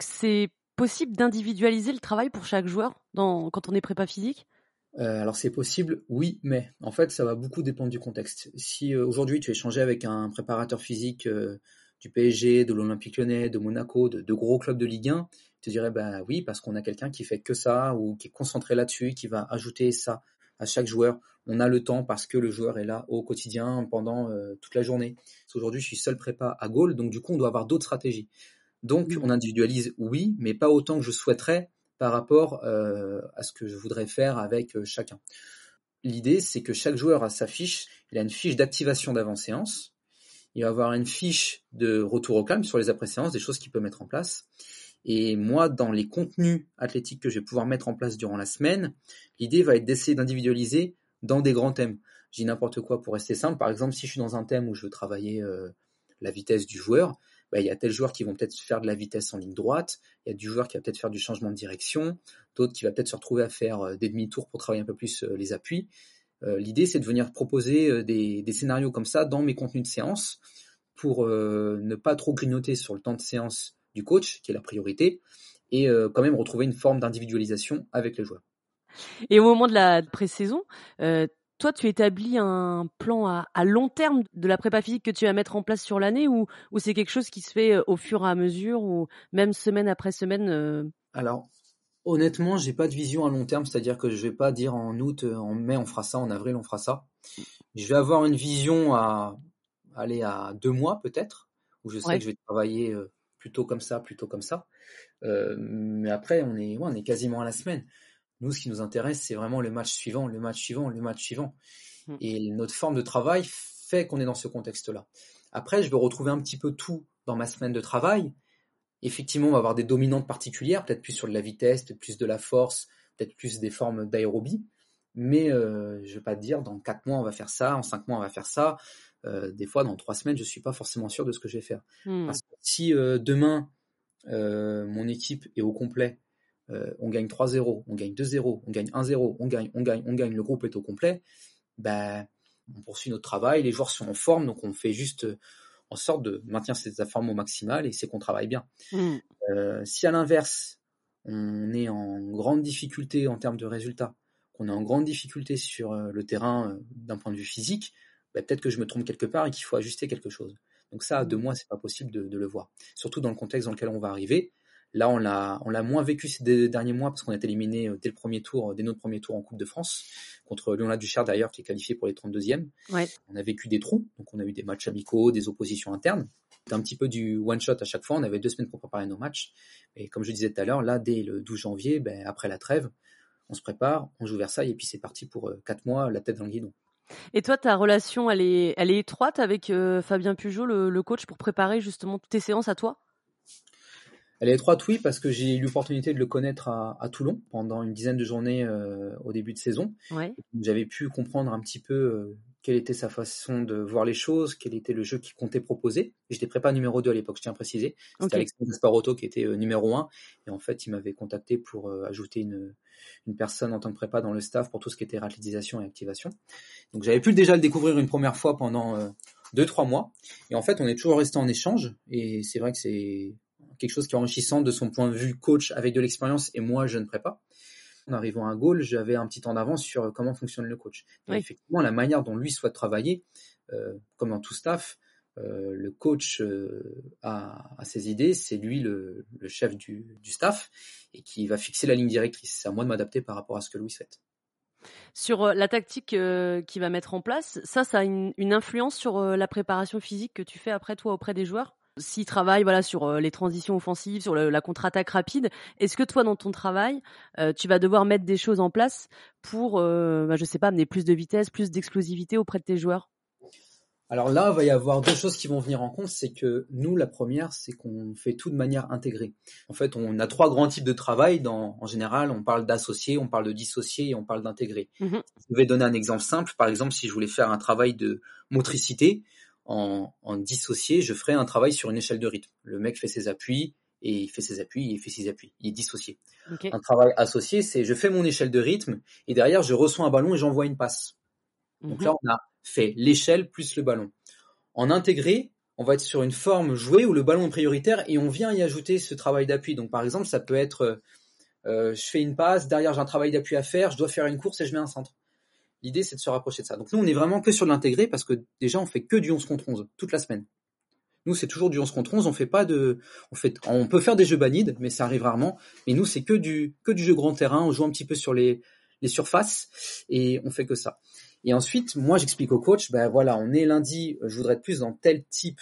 Speaker 1: C'est possible d'individualiser le travail pour chaque joueur quand on est prépa physique?
Speaker 2: Euh, alors c'est possible, oui, mais en fait ça va beaucoup dépendre du contexte. Si euh, aujourd'hui tu échangeais avec un préparateur physique euh, du PSG, de l'Olympique Lyonnais, de Monaco, de, gros clubs de Ligue 1, tu te dirais bah oui parce qu'on a quelqu'un qui fait que ça ou qui est concentré là-dessus, qui va ajouter ça à chaque joueur. On a le temps parce que le joueur est là au quotidien pendant toute la journée. Aujourd'hui je suis seul prépa à Gaulle, donc du coup on doit avoir d'autres stratégies. Donc on individualise, oui, mais pas autant que je souhaiterais par rapport euh, à ce que je voudrais faire avec euh, chacun. L'idée, c'est que chaque joueur a sa fiche, il a une fiche d'activation d'avant-séance, il va avoir une fiche de retour au calme sur les après-séances, des choses qu'il peut mettre en place. Et moi, dans les contenus athlétiques que je vais pouvoir mettre en place durant la semaine, l'idée va être d'essayer d'individualiser dans des grands thèmes. Je dis n'importe quoi pour rester simple. Par exemple, si je suis dans un thème où je veux travailler euh, la vitesse du joueur, bah, il y a tel joueur qui vont peut-être faire de la vitesse en ligne droite, il y a du joueur qui va peut-être faire du changement de direction, d'autres qui va peut-être se retrouver à faire euh, des demi-tours pour travailler un peu plus euh, les appuis. Euh, l'idée, c'est de venir proposer des, scénarios comme ça dans mes contenus de séance pour ne pas trop grignoter sur le temps de séance du coach, qui est la priorité, et quand même retrouver une forme d'individualisation avec les joueurs.
Speaker 1: Et au moment de la pré-saison, toi, tu établis un plan à, long terme de la prépa physique que tu vas mettre en place sur l'année ou, c'est quelque chose qui se fait euh, au fur et à mesure ou même semaine après semaine euh?
Speaker 2: Alors, honnêtement, j'ai pas de vision à long terme, c'est-à-dire que je vais pas dire en août, euh, en mai on fera ça, en avril on fera ça. Je vais avoir une vision à aller à deux mois peut-être, où je sais que je vais travailler plutôt comme ça, plutôt comme ça. mais après, on est, on est quasiment à la semaine. Nous, ce qui nous intéresse, c'est vraiment le match suivant, le match suivant, le match suivant. Hmm. Et notre forme de travail fait qu'on est dans ce contexte-là. Après, je veux retrouver un petit peu tout dans ma semaine de travail. Effectivement, on va avoir des dominantes particulières, peut-être plus sur de la vitesse, peut-être plus de la force, peut-être plus des formes d'aérobie. Mais euh, je ne vais pas te dire, dans quatre mois, on va faire ça, en cinq mois, on va faire ça. Euh, des fois, dans trois semaines, je ne suis pas forcément sûr de ce que je vais faire. Hmm. Parce que si euh, demain, mon équipe est au complet, on gagne 3-0, on gagne 2-0, on gagne 1-0, on gagne, on gagne, on gagne, le groupe est au complet, ben, on poursuit notre travail, les joueurs sont en forme, donc on fait juste en sorte de maintenir cette forme au maximal et c'est qu'on travaille bien. Mmh. si à l'inverse, on est en grande difficulté en termes de résultats, qu'on est en grande difficulté sur le terrain d'un point de vue physique, ben, peut-être que je me trompe quelque part et qu'il faut ajuster quelque chose. Donc ça, de moi, c'est pas possible de, le voir. Surtout dans le contexte dans lequel on va arriver. Là, on l'a, on l'a moins vécu ces derniers mois parce qu'on a été éliminé euh, dès le premier tour, dès notre premier tour en Coupe de France contre Léonard Duchard d'ailleurs qui est qualifié pour les 32e. On a vécu des trous, donc on a eu des matchs amicaux, des oppositions internes. C'était un petit peu du one shot à chaque fois. On avait deux semaines pour préparer nos matchs. Et comme je disais tout à l'heure, là, dès le 12 janvier, ben, après la trêve, on se prépare, on joue Versailles et puis c'est parti pour euh, quatre mois, la tête dans le guidon.
Speaker 1: Et toi, ta relation, elle est, elle est étroite avec euh, Fabien Pujol, le, coach, pour préparer justement toutes tes séances à toi?
Speaker 2: Elle est étroite, oui, parce que j'ai eu l'opportunité de le connaître à, Toulon pendant une dizaine de journées euh, au début de saison. J'avais pu comprendre un petit peu euh, quelle était sa façon de voir les choses, quel était le jeu qu'il comptait proposer. J'étais prépa numéro 2 à l'époque, je tiens à préciser. C'était Alexandre Gasparotto qui était numéro 1. Et en fait, il m'avait contacté pour ajouter une, une personne en tant que prépa dans le staff pour tout ce qui était ratélisation et activation. Donc j'avais pu déjà le découvrir une première fois pendant euh, deux trois mois. Et en fait, on est toujours resté en échange. Et c'est vrai que c'est quelque chose qui est enrichissant de son point de vue coach avec de l'expérience et moi jeune prépa. En arrivant à Gaulle, j'avais un petit temps d'avance sur comment fonctionne le coach. Effectivement, la manière dont lui souhaite travailler, euh, comme dans tout staff, euh, le coach euh, a, ses idées, c'est lui le, chef du, staff et qui va fixer la ligne directrice. C'est à moi de m'adapter par rapport à ce que Louis souhaite.
Speaker 1: Sur euh, la tactique qu'il va mettre en place, ça, ça a une, influence sur la préparation physique que tu fais après toi auprès des joueurs? S'il travaille voilà, sur les transitions offensives, sur la contre-attaque rapide, est-ce que toi, dans ton travail, tu vas devoir mettre des choses en place pour, bah, je sais pas, amener plus de vitesse, plus d'explosivité auprès de tes joueurs?
Speaker 2: Alors là, il va y avoir deux choses qui vont venir en compte. C'est que nous, la première, c'est qu'on fait tout de manière intégrée. En fait, on a trois grands types de travail. Dans, en général, on parle d'associer, on parle de dissocier et on parle d'intégrer. Mhm. Je vais donner un exemple simple. Par exemple, si je voulais faire un travail de motricité, en, en dissocié, je ferais un travail sur une échelle de rythme. Le mec fait ses appuis, et il fait ses appuis, et il fait ses appuis, il est dissocié. Un travail associé, c'est je fais mon échelle de rythme et derrière je reçois un ballon et j'envoie une passe. Donc mhm. là, on a fait l'échelle plus le ballon. En intégré, on va être sur une forme jouée où le ballon est prioritaire et on vient y ajouter ce travail d'appui. Donc par exemple, ça peut être euh, je fais une passe, derrière j'ai un travail d'appui à faire, je dois faire une course et je mets un centre. L'idée c'est de se rapprocher de ça. Donc nous on est vraiment que sur l'intégré parce que déjà on fait que du 11 contre 11 toute la semaine. Nous c'est toujours du 11 contre 11, on fait pas de on fait on peut faire des jeux banides mais ça arrive rarement mais nous c'est que du que du jeu grand terrain, on joue un petit peu sur les les surfaces et on fait que ça. Et ensuite, moi, j'explique au coach, ben voilà, on est lundi, je voudrais être plus dans tel type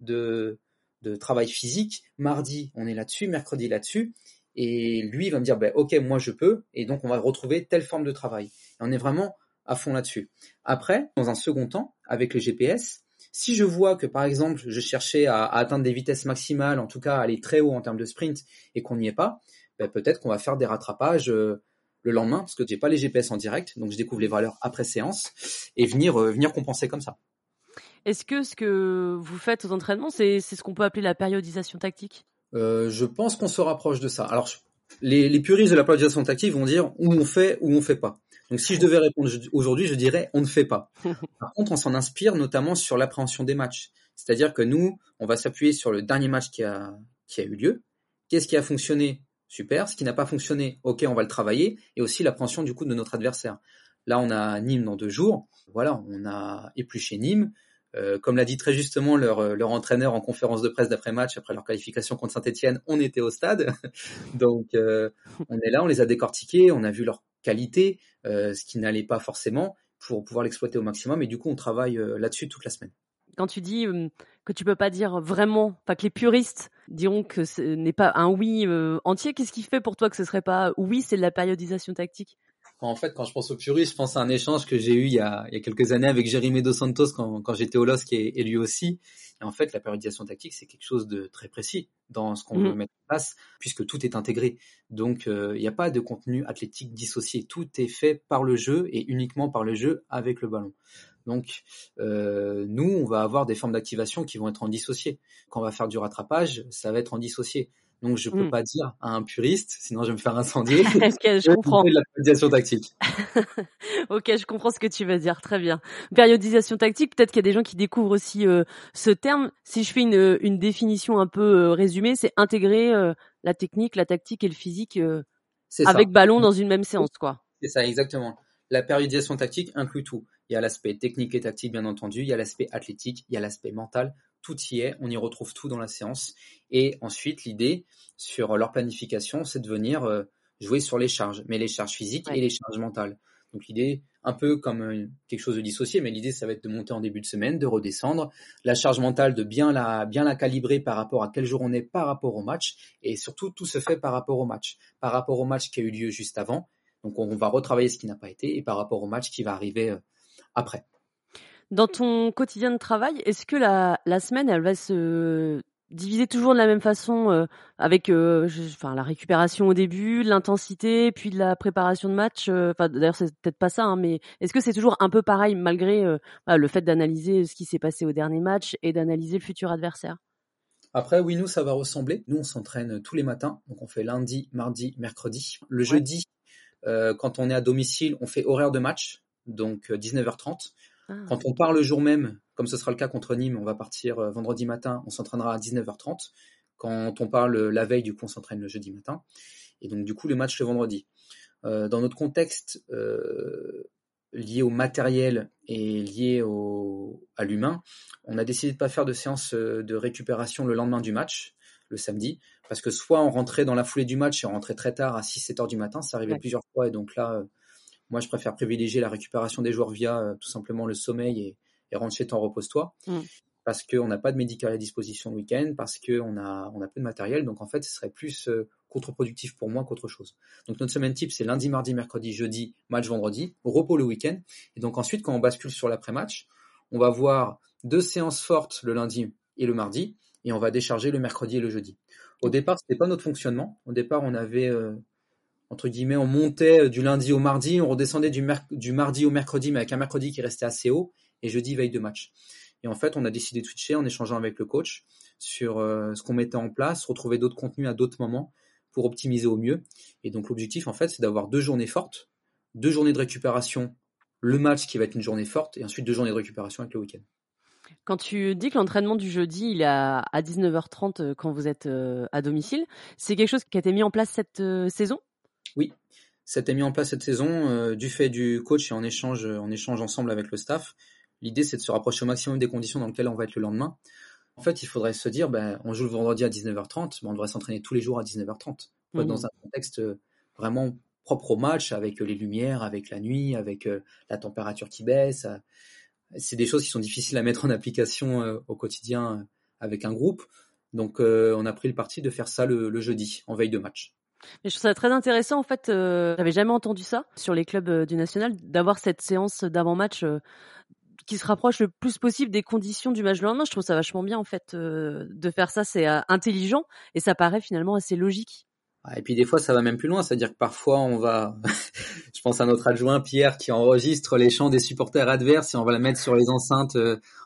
Speaker 2: de, de travail physique. Mardi, on est là-dessus, mercredi là-dessus. Et lui, il va me dire, ben, ok, moi je peux. Et donc, on va retrouver telle forme de travail. Et on est vraiment à fond là-dessus. Après, dans un second temps, avec le GPS, si je vois que par exemple, je cherchais à, atteindre des vitesses maximales, en tout cas aller très haut en termes de sprint, et qu'on n'y est pas, ben, peut-être qu'on va faire des rattrapages euh, le lendemain parce que j'ai pas les GPS en direct, donc je découvre les valeurs après séance et venir euh, venir compenser comme ça.
Speaker 1: Est-ce que ce que vous faites aux entraînements, c'est ce qu'on peut appeler la périodisation tactique?
Speaker 2: Euh, Je pense qu'on se rapproche de ça. Alors les, les, puristes de la périodisation tactique vont dire où on fait ou on fait pas. Donc si je devais répondre aujourd'hui, je dirais on ne fait pas. Par contre, on s'en inspire notamment sur l'appréhension des matchs. C'est-à-dire que nous, on va s'appuyer sur le dernier match qui a, qui a eu lieu. Qu'est-ce qui a fonctionné? Super. Ce qui n'a pas fonctionné, ok, on va le travailler. Et aussi l'appréhension du coup de notre adversaire. Là, on a Nîmes dans deux jours. Voilà, on a épluché Nîmes. Euh, comme l'a dit très justement leur, euh, leur entraîneur en conférence de presse d'après-match, après leur qualification contre Saint-Etienne, on était au stade. Donc euh, on est là, on les a décortiqués, on a vu leur qualité, ce qui n'allait pas forcément, pour pouvoir l'exploiter au maximum. Et du coup, on travaille là-dessus toute la semaine
Speaker 1: quand tu dis que tu peux pas dire vraiment, enfin que les puristes diront que ce n'est pas un oui entier, qu'est-ce qui fait pour toi que ce serait pas oui, c'est de la périodisation tactique?
Speaker 2: En fait, quand je pense aux puristes, je pense à un échange que j'ai eu il y, a, quelques années avec Jérémy Dos Santos quand, j'étais au LOSC et, lui aussi. Et en fait, la périodisation tactique, c'est quelque chose de très précis dans ce qu'on veut mmh. mettre en place, puisque tout est intégré. Donc, il n'y a pas de contenu athlétique dissocié. Tout est fait par le jeu et uniquement par le jeu avec le ballon. Donc, euh, nous, on va avoir des formes d'activation qui vont être en dissocié. Quand on va faire du rattrapage, ça va être en dissocié. Donc je peux mmh. pas dire à un puriste, sinon je vais me faire incendier.
Speaker 1: je comprends.
Speaker 2: De la périodisation tactique.
Speaker 1: ok, je comprends ce que tu veux dire. Très bien. Périodisation tactique. Peut-être qu'il y a des gens qui découvrent aussi euh, ce terme. Si je fais une, une définition un peu euh, résumée, c'est intégrer euh, la technique, la tactique et le physique avec ballon dans une même séance, quoi.
Speaker 2: C'est ça, exactement. La périodisation tactique inclut tout. Il y a l'aspect technique et tactique, bien entendu. Il y a l'aspect athlétique. Il y a l'aspect mental tout y est, on y retrouve tout dans la séance. Et ensuite, l'idée sur leur planification, c'est de venir euh, jouer sur les charges, mais les charges physiques et les charges mentales. Donc l'idée, un peu comme euh, quelque chose de dissocié, mais l'idée, ça va être de monter en début de semaine, de redescendre. La charge mentale, de bien la, bien la calibrer par rapport à quel jour on est par rapport au match. Et surtout, tout se fait par rapport au match. Par rapport au match qui a eu lieu juste avant. Donc on va retravailler ce qui n'a pas été et par rapport au match qui va arriver euh, après.
Speaker 1: Dans ton quotidien de travail, est-ce que la, la semaine, elle va se diviser toujours de la même façon euh, avec euh, enfin la récupération au début, l'intensité, puis de la préparation de match. Euh, enfin d'ailleurs c'est peut-être pas ça, hein, mais est-ce que c'est toujours un peu pareil malgré le fait d'analyser ce qui s'est passé au dernier match et d'analyser le futur adversaire?
Speaker 2: Après oui nous ça va ressembler. Nous on s'entraîne tous les matins, donc on fait lundi, mardi, mercredi. Le jeudi quand on est à domicile on fait horaire de match, donc 19h30. Ah. Quand on part le jour même, comme ce sera le cas contre Nîmes, on va partir euh, vendredi matin, on s'entraînera à 19h30. Quand on parle la veille, du coup, on s'entraîne le jeudi matin. Et donc, du coup, le match le vendredi. Euh, dans notre contexte euh, lié au matériel et lié au, à l'humain, on a décidé de ne pas faire de séance de récupération le lendemain du match, le samedi, parce que soit on rentrait dans la foulée du match et on rentrait très tard à 6-7 heures du matin, ça arrivait plusieurs fois, et donc là, moi, je préfère privilégier la récupération des joueurs via euh, tout simplement le sommeil et, et rentre chez toi, repose-toi. Mm. Parce qu'on n'a pas de médical à disposition le week-end, parce qu'on a, on a peu de matériel. Donc, en fait, ce serait plus euh, contre-productif pour moi qu'autre chose. Donc, notre semaine type, c'est lundi, mardi, mercredi, jeudi, match vendredi, repos le week-end. Et donc, ensuite, quand on bascule sur l'après-match, on va voir deux séances fortes le lundi et le mardi, et on va décharger le mercredi et le jeudi. Au départ, c'était pas notre fonctionnement. Au départ, on avait euh, entre guillemets, on montait euh, du lundi au mardi, on redescendait du, mardi au mercredi, mais avec un mercredi qui restait assez haut, et jeudi veille de match. Et en fait, on a décidé de switcher en échangeant avec le coach sur euh, ce qu'on mettait en place, retrouver d'autres contenus à d'autres moments pour optimiser au mieux. Et donc l'objectif, en fait, c'est d'avoir deux journées fortes, deux journées de récupération, le match qui va être une journée forte, et ensuite deux journées de récupération avec le week-end.
Speaker 1: Quand tu dis que l'entraînement du jeudi, il est à, 19h30 euh, quand vous êtes à domicile, c'est quelque chose qui a été mis en place cette saison?
Speaker 2: Oui, ça a été mis en place cette saison euh, du fait du coach et en échange, en échange ensemble avec le staff. L'idée, c'est de se rapprocher au maximum des conditions dans lesquelles on va être le lendemain. En fait, il faudrait se dire, ben, on joue le vendredi à 19h30, ben, on devrait s'entraîner tous les jours à 19h30. Mmh. Dans un contexte euh, vraiment propre au match, avec les lumières, avec la nuit, avec euh, la température qui baisse. C'est des choses qui sont difficiles à mettre en application au quotidien avec un groupe. Donc, on a pris le parti de faire ça le jeudi, en veille de match.
Speaker 1: Mais je trouve ça très intéressant en fait. Euh, J'avais jamais entendu ça sur les clubs euh, du national d'avoir cette séance d'avant-match euh, qui se rapproche le plus possible des conditions du match le lendemain. Je trouve ça vachement bien en fait euh, de faire ça. C'est intelligent et ça paraît finalement assez logique.
Speaker 2: Et puis des fois, ça va même plus loin, c'est-à-dire que parfois, on va, je pense à notre adjoint Pierre qui enregistre les chants des supporters adverses et on va la mettre sur les enceintes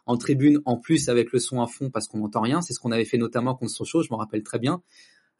Speaker 2: en tribune, en plus avec le son à fond parce qu'on n'entend rien. C'est ce qu'on avait fait notamment contre Sochaux, je m'en rappelle très bien.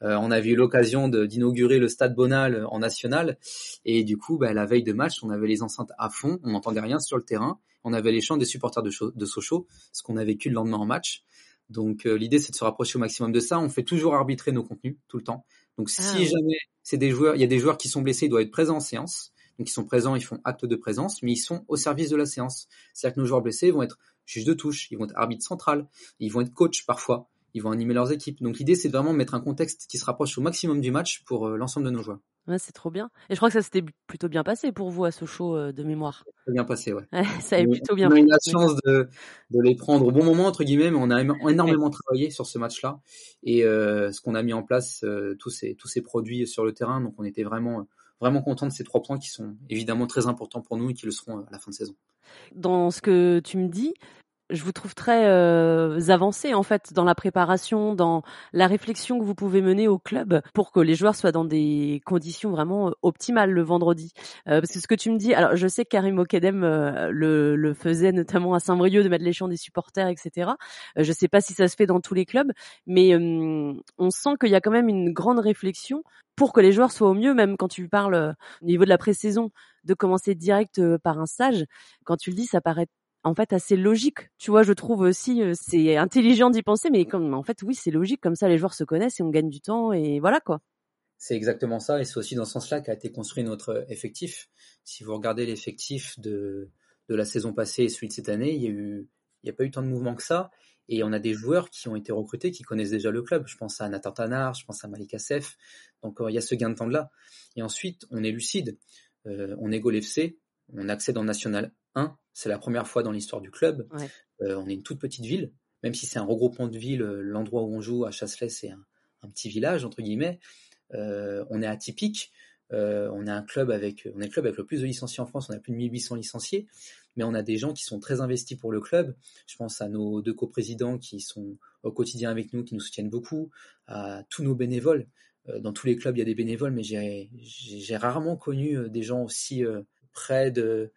Speaker 2: Euh, on avait eu l'occasion d'inaugurer le stade Bonal en national et du coup, bah, la veille de match, on avait les enceintes à fond, on n'entendait rien sur le terrain. On avait les chants des supporters de, de Sochaux, ce qu'on a vécu le lendemain en match. Donc euh, l'idée, c'est de se rapprocher au maximum de ça. On fait toujours arbitrer nos contenus tout le temps. Donc si ah jamais c'est des joueurs, il y a des joueurs qui sont blessés, ils doivent être présents en séance. Donc ils sont présents, ils font acte de présence, mais ils sont au service de la séance. C'est-à-dire que nos joueurs blessés vont être juges de touche, ils vont être arbitres central, ils vont être coach parfois ils vont animer leurs équipes. Donc l'idée, c'est vraiment de mettre un contexte qui se rapproche au maximum du match pour euh, l'ensemble de nos joueurs.
Speaker 1: Ouais, c'est trop bien. Et je crois que ça s'était plutôt bien passé pour vous à Sochaux euh, de mémoire.
Speaker 2: Bien passé, ouais.
Speaker 1: ça a plutôt bien
Speaker 2: On a eu la chance de, de, les prendre au bon moment, entre guillemets, mais on a énormément travaillé sur ce match-là. Et euh, ce qu'on a mis en place, tous, ces, tous ces produits sur le terrain, donc on était vraiment, vraiment content de ces trois points qui sont évidemment très importants pour nous et qui le seront à la fin de saison.
Speaker 1: Dans ce que tu me dis, je vous trouve très euh, avancé en fait dans la préparation, dans la réflexion que vous pouvez mener au club pour que les joueurs soient dans des conditions vraiment euh, optimales le vendredi. Euh, parce que ce que tu me dis, alors je sais que Karim Okedem euh, le, le, faisait notamment à Saint-Brieuc de mettre les champs des supporters, etc. Euh, je sais pas si ça se fait dans tous les clubs, mais on sent qu'il y a quand même une grande réflexion pour que les joueurs soient au mieux, même quand tu parles au niveau de la pré-saison, de commencer direct par un stage. Quand tu le dis, ça paraît en fait assez logique. Tu vois, je trouve aussi euh, c'est intelligent d'y penser, mais en fait oui, c'est logique. Comme ça, les joueurs se connaissent et on gagne du temps et voilà quoi.
Speaker 2: C'est exactement ça, et c'est aussi dans ce sens-là qu'a été construit notre effectif. Si vous regardez l'effectif de, de la saison passée et celui de cette année, il y a eu, il a pas eu tant de mouvements que ça, et on a des joueurs qui ont été recrutés, qui connaissent déjà le club. Je pense à Nathan Tanard, je pense à Malik Assef. Donc euh, il y a ce gain de temps là. Et ensuite, on est lucide. Euh, on est Gol FC, on accède en National 1 c'est la première fois dans l'histoire du club. Euh, on est une toute petite ville, même si c'est un regroupement de villes. Euh, l'endroit où on joue à Chasselet, c'est un, petit village entre guillemets. Euh, on est atypique. on est un club avec, on est le club avec le plus de licenciés en France. On a plus de 1800 licenciés, mais on a des gens qui sont très investis pour le club. Je pense à nos deux coprésidents qui sont au quotidien avec nous, qui nous soutiennent beaucoup, à tous nos bénévoles. dans tous les clubs, il y a des bénévoles, mais j'ai rarement connu des gens aussi près de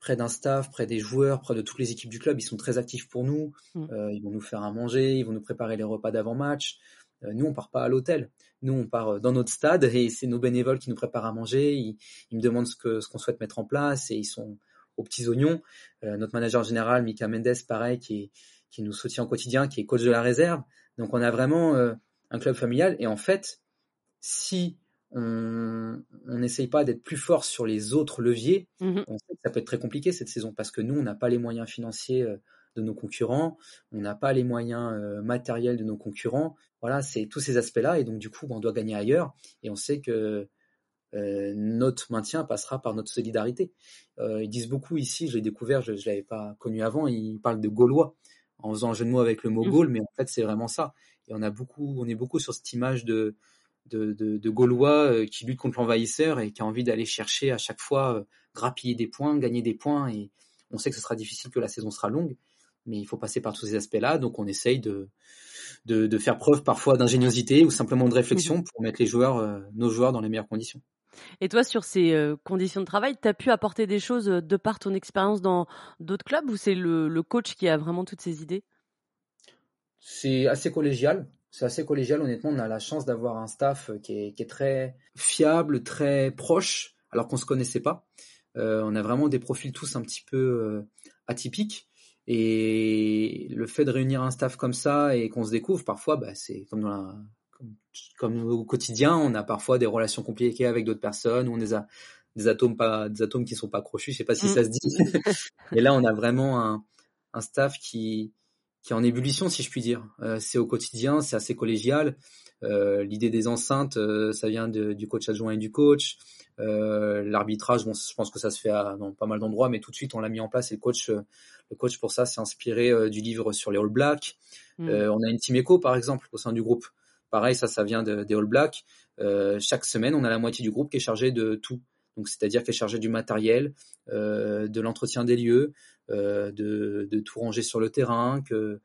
Speaker 2: près d'un staff, près des joueurs, près de toutes les équipes du club. Ils sont très actifs pour nous. Mm. Euh, ils vont nous faire à manger, ils vont nous préparer les repas d'avant-match. Euh, nous, on part pas à l'hôtel. Nous, on part euh, dans notre stade et c'est nos bénévoles qui nous préparent à manger. Ils, me demandent ce que ce qu'on souhaite mettre en place et ils sont aux petits oignons. notre manager général, Mika Mendes, pareil, qui, qui nous soutient au quotidien, qui est coach de la réserve. Donc, on a vraiment un club familial. Et en fait, si on n'essaye pas d'être plus fort sur les autres leviers. Mmh on sait que ça peut être très compliqué cette saison parce que nous, on n'a pas les moyens financiers euh, de nos concurrents, on n'a pas les moyens euh, matériels de nos concurrents. Voilà, c'est tous ces aspects-là et donc du coup, on doit gagner ailleurs et on sait que euh, notre maintien passera par notre solidarité. ils disent beaucoup ici, je l'ai découvert, je ne l'avais pas connu avant, ils parlent de Gaulois en faisant un jeu de mots avec le mot mmh. Gaulle, mais en fait c'est vraiment ça. Et on a beaucoup, on est beaucoup sur cette image de de, Gaulois euh, qui luttent contre l'envahisseur et qui a envie d'aller chercher à chaque fois euh, grappiller des points, gagner des points. Et on sait que ce sera difficile, que la saison sera longue, mais il faut passer par tous ces aspects-là. Donc on essaye de, de, faire preuve parfois d'ingéniosité ou simplement de réflexion mmh pour mettre les joueurs, euh, nos joueurs dans les meilleures conditions.
Speaker 1: Et toi, sur ces conditions de travail, tu as pu apporter des choses de par ton expérience dans d'autres clubs ou c'est le, coach qui a vraiment toutes ces idées?
Speaker 2: C'est assez collégial c'est assez collégial. Honnêtement, on a la chance d'avoir un staff qui est, très fiable, très proche, alors qu'on se connaissait pas. Euh, on a vraiment des profils tous un petit peu euh, atypiques. Et le fait de réunir un staff comme ça et qu'on se découvre, parfois, bah, c'est comme, comme, au quotidien, on a parfois des relations compliquées avec d'autres personnes, on a des atomes pas, des atomes qui sont pas crochus, je sais pas si mm. ça se dit. et là, on a vraiment un, un staff qui, qui est en ébullition, si je puis dire. Euh, c'est au quotidien, c'est assez collégial. Euh, l'idée des enceintes, euh, ça vient de, du coach adjoint et du coach. L'arbitrage, bon, je pense que ça se fait à, dans pas mal d'endroits, mais tout de suite on l'a mis en place. Et le coach, le coach pour ça, s'est inspiré du livre sur les All Blacks. Mm. on a une team echo par exemple au sein du groupe. Pareil, ça, ça vient de, des All Blacks. chaque semaine, on a la moitié du groupe qui est chargé de tout. Donc, c'est-à-dire qui est chargé du matériel, de l'entretien des lieux, euh, de, de, tout ranger sur le terrain, que,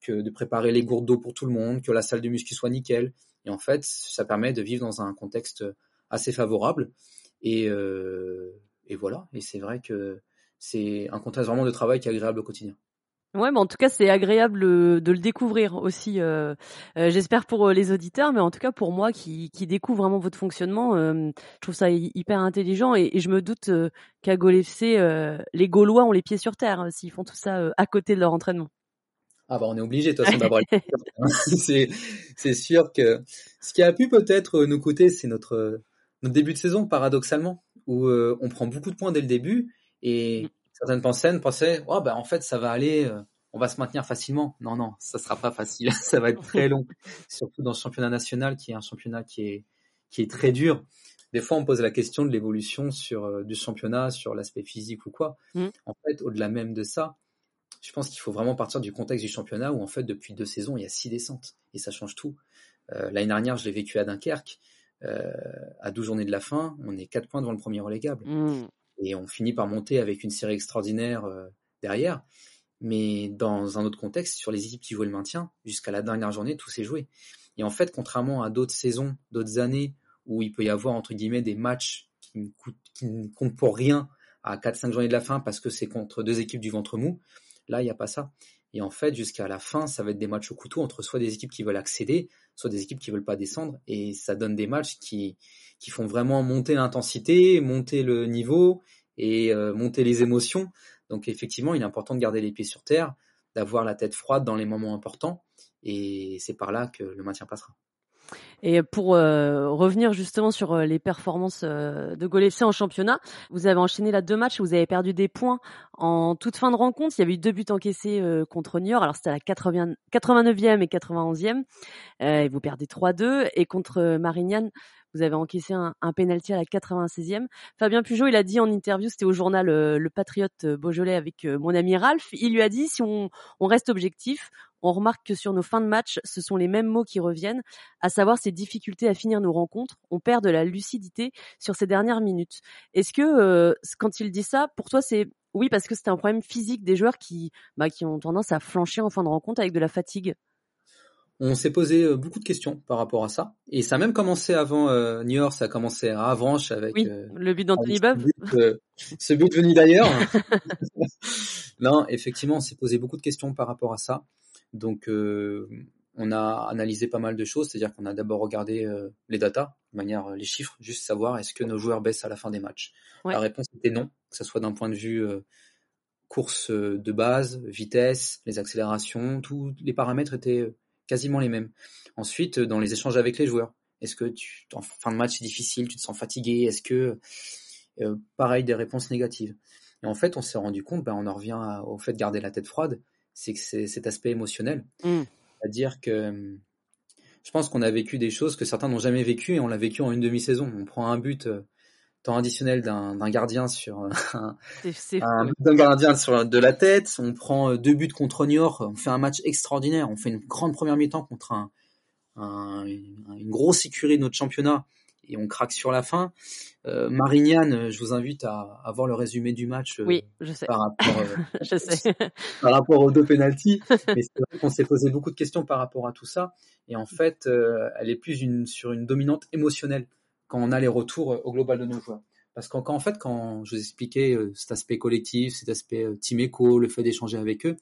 Speaker 2: que de préparer les gourdes d'eau pour tout le monde, que la salle de muscu soit nickel. Et en fait, ça permet de vivre dans un contexte assez favorable. Et, euh, et voilà. Et c'est vrai que c'est un contexte vraiment de travail qui est agréable au quotidien.
Speaker 1: Ouais, mais en tout cas, c'est agréable euh, de le découvrir aussi. Euh, euh, j'espère pour les auditeurs, mais en tout cas pour moi qui, qui découvre vraiment votre fonctionnement, je trouve ça hyper intelligent et, je me doute qu'à Gaulle FC, les Gaulois ont les pieds sur terre hein, s'ils font tout ça à côté de leur entraînement.
Speaker 2: Ah bah on est obligé de toute façon d'avoir. c'est c'est sûr que ce qui a pu peut-être nous coûter, c'est notre notre début de saison paradoxalement où on prend beaucoup de points dès le début et mm certaines personnes pensaient, oh, bah, en fait, ça va aller, euh, on va se maintenir facilement. Non, non, ça sera pas facile. ça va être très long. Surtout dans le championnat national, qui est un championnat qui est, qui est très dur. Des fois, on pose la question de l'évolution sur euh, du championnat, sur l'aspect physique ou quoi. Mm. En fait, au-delà même de ça, je pense qu'il faut vraiment partir du contexte du championnat où en fait depuis deux saisons il y a six descentes et ça change tout. Euh, L'année dernière je l'ai vécu à Dunkerque, euh, à 12 journées de la fin, on est quatre points devant le premier relégable. Mm et on finit par monter avec une série extraordinaire euh, derrière. Mais dans un autre contexte, sur les équipes qui jouaient le maintien, jusqu'à la dernière journée, tout s'est joué. Et en fait, contrairement à d'autres saisons, d'autres années, où il peut y avoir, entre guillemets, des matchs qui ne, qui ne comptent pour rien à 4-5 journées de la fin parce que c'est contre deux équipes du ventre mou, là, il n'y a pas ça. Et en fait, jusqu'à la fin, ça va être des matchs au couteau entre soit des équipes qui veulent accéder, soit des équipes qui veulent pas descendre. Et ça donne des matchs qui, qui font vraiment monter l'intensité, monter le niveau et euh, monter les émotions. Donc effectivement, il est important de garder les pieds sur terre, d'avoir la tête froide dans les moments importants. Et c'est par là que le maintien passera.
Speaker 1: Et pour euh, revenir justement sur euh, les performances euh, de Gol en championnat, vous avez enchaîné là deux matchs, vous avez perdu des points en toute fin de rencontre. Il y avait eu deux buts encaissés contre Niort, alors c'était à la 80, 89e et 91e, et vous perdez 3-2. Et contre Marignane, vous avez encaissé un, un penalty à la 96e. Fabien Pujol, il a dit en interview, c'était au journal Le Patriote Beaujolais avec mon ami Ralph, il lui a dit si on, on reste objectif, on remarque que sur nos fins de match, ce sont les mêmes mots qui reviennent, à savoir ces difficultés à finir nos rencontres. On perd de la lucidité sur ces dernières minutes. Est-ce que euh, quand il dit ça, pour toi, c'est oui parce que c'est un problème physique des joueurs qui, bah, qui ont tendance à flancher en fin de rencontre avec de la fatigue?
Speaker 2: On s'est posé euh, beaucoup de questions par rapport à ça. Et ça a même commencé avant euh, New York, ça a commencé à Avranches avec
Speaker 1: le but d'Anthony Beuve.
Speaker 2: ce but venu d'ailleurs. non, effectivement, on s'est posé beaucoup de questions par rapport à ça. Donc, euh, on a analysé pas mal de choses, c'est-à-dire qu'on a d'abord regardé euh, les datas, de manière euh, les chiffres, juste savoir est-ce que nos joueurs baissent à la fin des matchs. La réponse était non, que ce soit d'un point de vue course de base, vitesse, les accélérations, tous les paramètres étaient quasiment les mêmes. Ensuite, dans les échanges avec les joueurs, est-ce que tu, en fin de match c'est difficile, tu te sens fatigué, est-ce que pareil des réponses négatives. Et en fait, on s'est rendu compte, ben, on en revient au fait de garder la tête froide c'est que c'est cet aspect émotionnel. Mmh. C'est-à-dire que je pense qu'on a vécu des choses que certains n'ont jamais vécues et on l'a vécu en une demi-saison. On prend un but euh, temps additionnel d'un gardien sur un, d'un gardien sur de la tête. On prend euh, deux buts contre Niort. On fait un match extraordinaire. On fait une grande première mi-temps contre un, une grosse écurie de notre championnat et on craque sur la fin. Euh, Marignane, je vous invite à, à, voir le résumé du match.
Speaker 1: Euh, oui, je sais.
Speaker 2: Par rapport, euh,
Speaker 1: je sais.
Speaker 2: par rapport aux deux pénalties. Mais c'est vrai qu'on s'est posé beaucoup de questions par rapport à tout ça. Et en fait, euh, elle est plus une, sur une dominante émotionnelle quand on a les retours au global de nos joueurs. Parce qu'en en fait, quand je vous expliquais cet aspect collectif, cet aspect team éco, le fait d'échanger avec eux,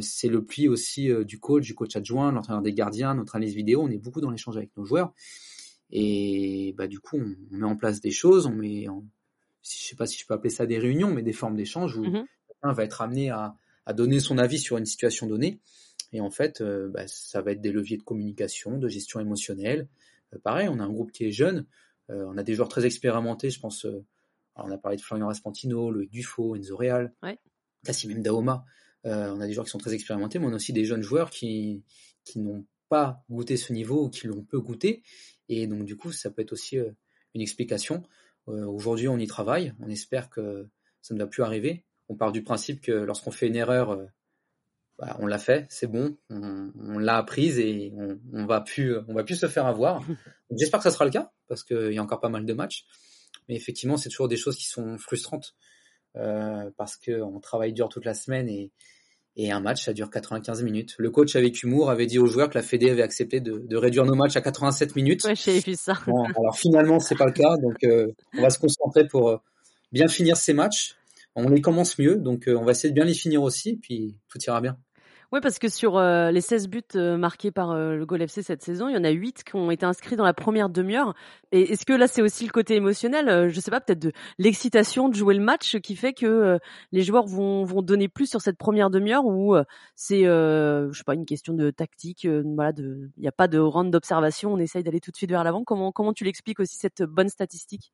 Speaker 2: c'est le pli aussi du coach, du coach adjoint, l'entraîneur des gardiens, notre analyse vidéo. On est beaucoup dans l'échange avec nos joueurs. Et bah, du coup, on, met en place des choses, on met, en, je sais pas si je peux appeler ça des réunions, mais des formes d'échange où mmh quelqu'un va être amené à, à, donner son avis sur une situation donnée. Et en fait, euh, bah, ça va être des leviers de communication, de gestion émotionnelle. Euh, pareil, on a un groupe qui est jeune, euh, on a des joueurs très expérimentés, je pense. on a parlé de Florian Raspantino, Loïc Dufaux, Enzo Real,
Speaker 1: ouais.
Speaker 2: même Daoma. on a des joueurs qui sont très expérimentés, mais on a aussi des jeunes joueurs qui, qui n'ont pas goûté ce niveau ou qui l'ont peu goûté et donc du coup, ça peut être aussi euh, une explication. Euh, aujourd'hui, on y travaille. On espère que ça ne va plus arriver. On part du principe que lorsqu'on fait une erreur, euh, bah, on l'a fait, c'est bon, on, l'a apprise et on, on, va plus, on va plus se faire avoir. J'espère que ça sera le cas parce qu'il y a encore pas mal de matchs. Mais effectivement, c'est toujours des choses qui sont frustrantes euh, parce qu'on travaille dur toute la semaine et, et un match, ça dure 95 minutes. Le coach avec humour avait dit aux joueurs que la Fédé avait accepté de, de réduire nos matchs à 87 minutes.
Speaker 1: Ouais, j'ai vu ça.
Speaker 2: Bon, alors finalement, c'est pas le cas. Donc, euh, on va se concentrer pour euh, bien finir ces matchs. On les commence mieux, donc euh, on va essayer de bien les finir aussi, puis tout ira bien.
Speaker 1: Oui, parce que sur euh, les 16 buts euh, marqués par euh, le Gol FC cette saison, il y en a 8 qui ont été inscrits dans la première demi-heure. Et est-ce que là, c'est aussi le côté émotionnel, je sais pas, peut-être de l'excitation de jouer le match qui fait que les joueurs vont, vont donner plus sur cette première demi-heure ou c'est, je sais pas, une question de tactique, voilà, il n'y a pas de round d'observation, on essaye d'aller tout de suite vers l'avant. Comment, comment tu l'expliques aussi cette bonne statistique?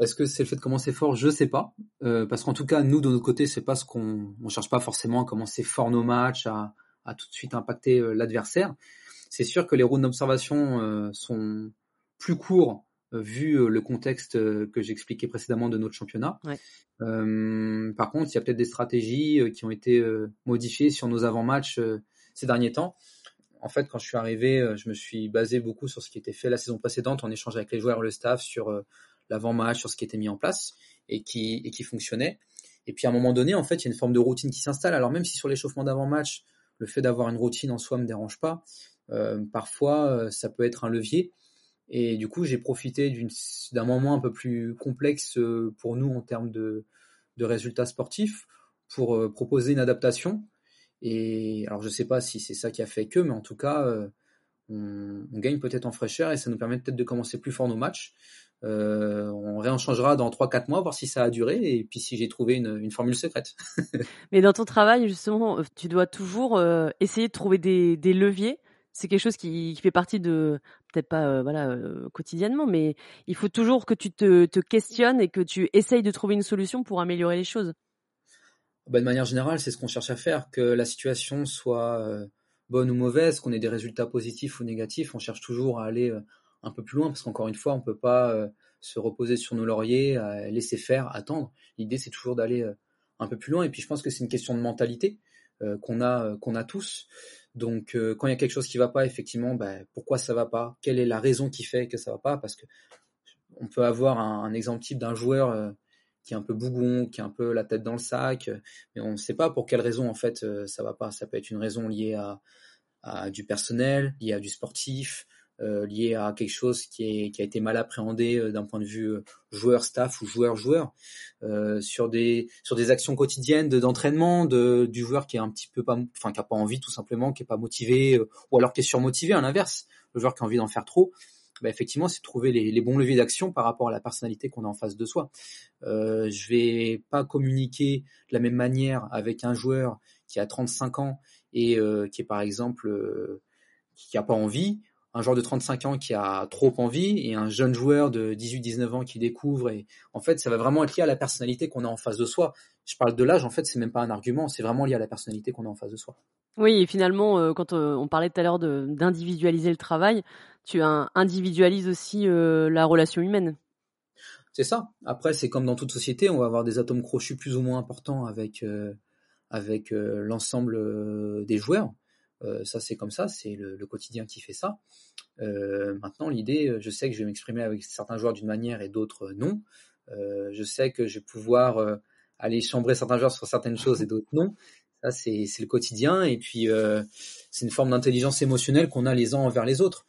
Speaker 2: Est-ce que c'est le fait de commencer fort? Je sais pas, euh, parce qu'en tout cas nous de notre côté c'est pas ce qu'on on cherche pas forcément à commencer fort nos matchs, à, à tout de suite impacter euh, l'adversaire. C'est sûr que les rounds d'observation euh, sont plus courts vu le contexte que j'expliquais précédemment de notre championnat.
Speaker 1: Ouais.
Speaker 2: par contre, il y a peut-être des stratégies qui ont été modifiées sur nos avant-matchs ces derniers temps. En fait, quand je suis arrivé, je me suis basé beaucoup sur ce qui était fait la saison précédente en échange avec les joueurs et le staff sur l'avant-match, sur ce qui était mis en place et qui, et qui fonctionnait. Et puis à un moment donné, en fait, il y a une forme de routine qui s'installe. Alors même si sur l'échauffement d'avant-match, le fait d'avoir une routine en soi me dérange pas, euh, parfois euh, ça peut être un levier. Et du coup, j'ai profité d'un moment un peu plus complexe euh, pour nous en termes de, de résultats sportifs pour proposer une adaptation. Et alors je sais pas si c'est ça qui a fait que, mais en tout cas, on, on gagne peut-être en fraîcheur et ça nous permet peut-être de commencer plus fort nos matchs. Euh, on réenchangera dans 3-4 mois, voir si ça a duré et puis si j'ai trouvé une, formule secrète.
Speaker 1: Mais dans ton travail, justement, euh, tu dois toujours euh, essayer de trouver des, leviers. C'est quelque chose qui, fait partie de, peut-être pas voilà quotidiennement, mais il faut toujours que tu te, questionnes et que tu essayes de trouver une solution pour améliorer les choses.
Speaker 2: Bah, de manière générale, c'est ce qu'on cherche à faire, que la situation soit bonne ou mauvaise, qu'on ait des résultats positifs ou négatifs, on cherche toujours à aller un peu plus loin, parce qu'encore une fois, on peut pas euh, se reposer sur nos lauriers, laisser faire, attendre. L'idée, c'est toujours d'aller euh, un peu plus loin. Et puis, je pense que c'est une question de mentalité euh, qu'on a, qu'on a tous. Donc, quand il y a quelque chose qui va pas, effectivement, ben, pourquoi ça va pas? Quelle est la raison qui fait que ça va pas? Parce que on peut avoir un, exemple type d'un joueur qui est un peu bougon, qui a un peu la tête dans le sac, mais on ne sait pas pour quelle raison en fait ça va pas. Ça peut être une raison liée à du personnel, liée à du sportif, euh, lié à quelque chose qui, est, qui a été mal appréhendé euh, d'un point de vue euh, joueur staff ou joueur joueur sur des sur des actions quotidiennes d'entraînement de, du joueur qui est un petit peu pas enfin qui a pas envie tout simplement qui est pas motivé ou alors qui est surmotivé à l'inverse le joueur qui a envie d'en faire trop bah effectivement, c'est trouver les, les, bons leviers d'action par rapport à la personnalité qu'on a en face de soi. Euh, je vais pas communiquer de la même manière avec un joueur qui a 35 ans et qui est par exemple qui a pas envie un joueur de 35 ans qui a trop envie et un jeune joueur de 18-19 ans qui découvre. Et en fait, ça va vraiment être lié à la personnalité qu'on a en face de soi. Je parle de l'âge, en fait, c'est même pas un argument, c'est vraiment lié à la personnalité qu'on a en face de soi.
Speaker 1: Oui, et finalement, euh, quand euh, on parlait tout à l'heure d'individualiser le travail, tu individualises aussi euh, la relation humaine.
Speaker 2: C'est ça. Après, c'est comme dans toute société, on va avoir des atomes crochus plus ou moins importants avec avec l'ensemble des joueurs. Euh, ça c'est comme ça, c'est le, quotidien qui fait ça. Euh, maintenant, l'idée, euh, je sais que je vais m'exprimer avec certains joueurs d'une manière et d'autres non. je sais que je vais pouvoir aller chambrer certains joueurs sur certaines choses et d'autres non. Ça, c'est le quotidien. Et puis, c'est une forme d'intelligence émotionnelle qu'on a les uns envers les autres.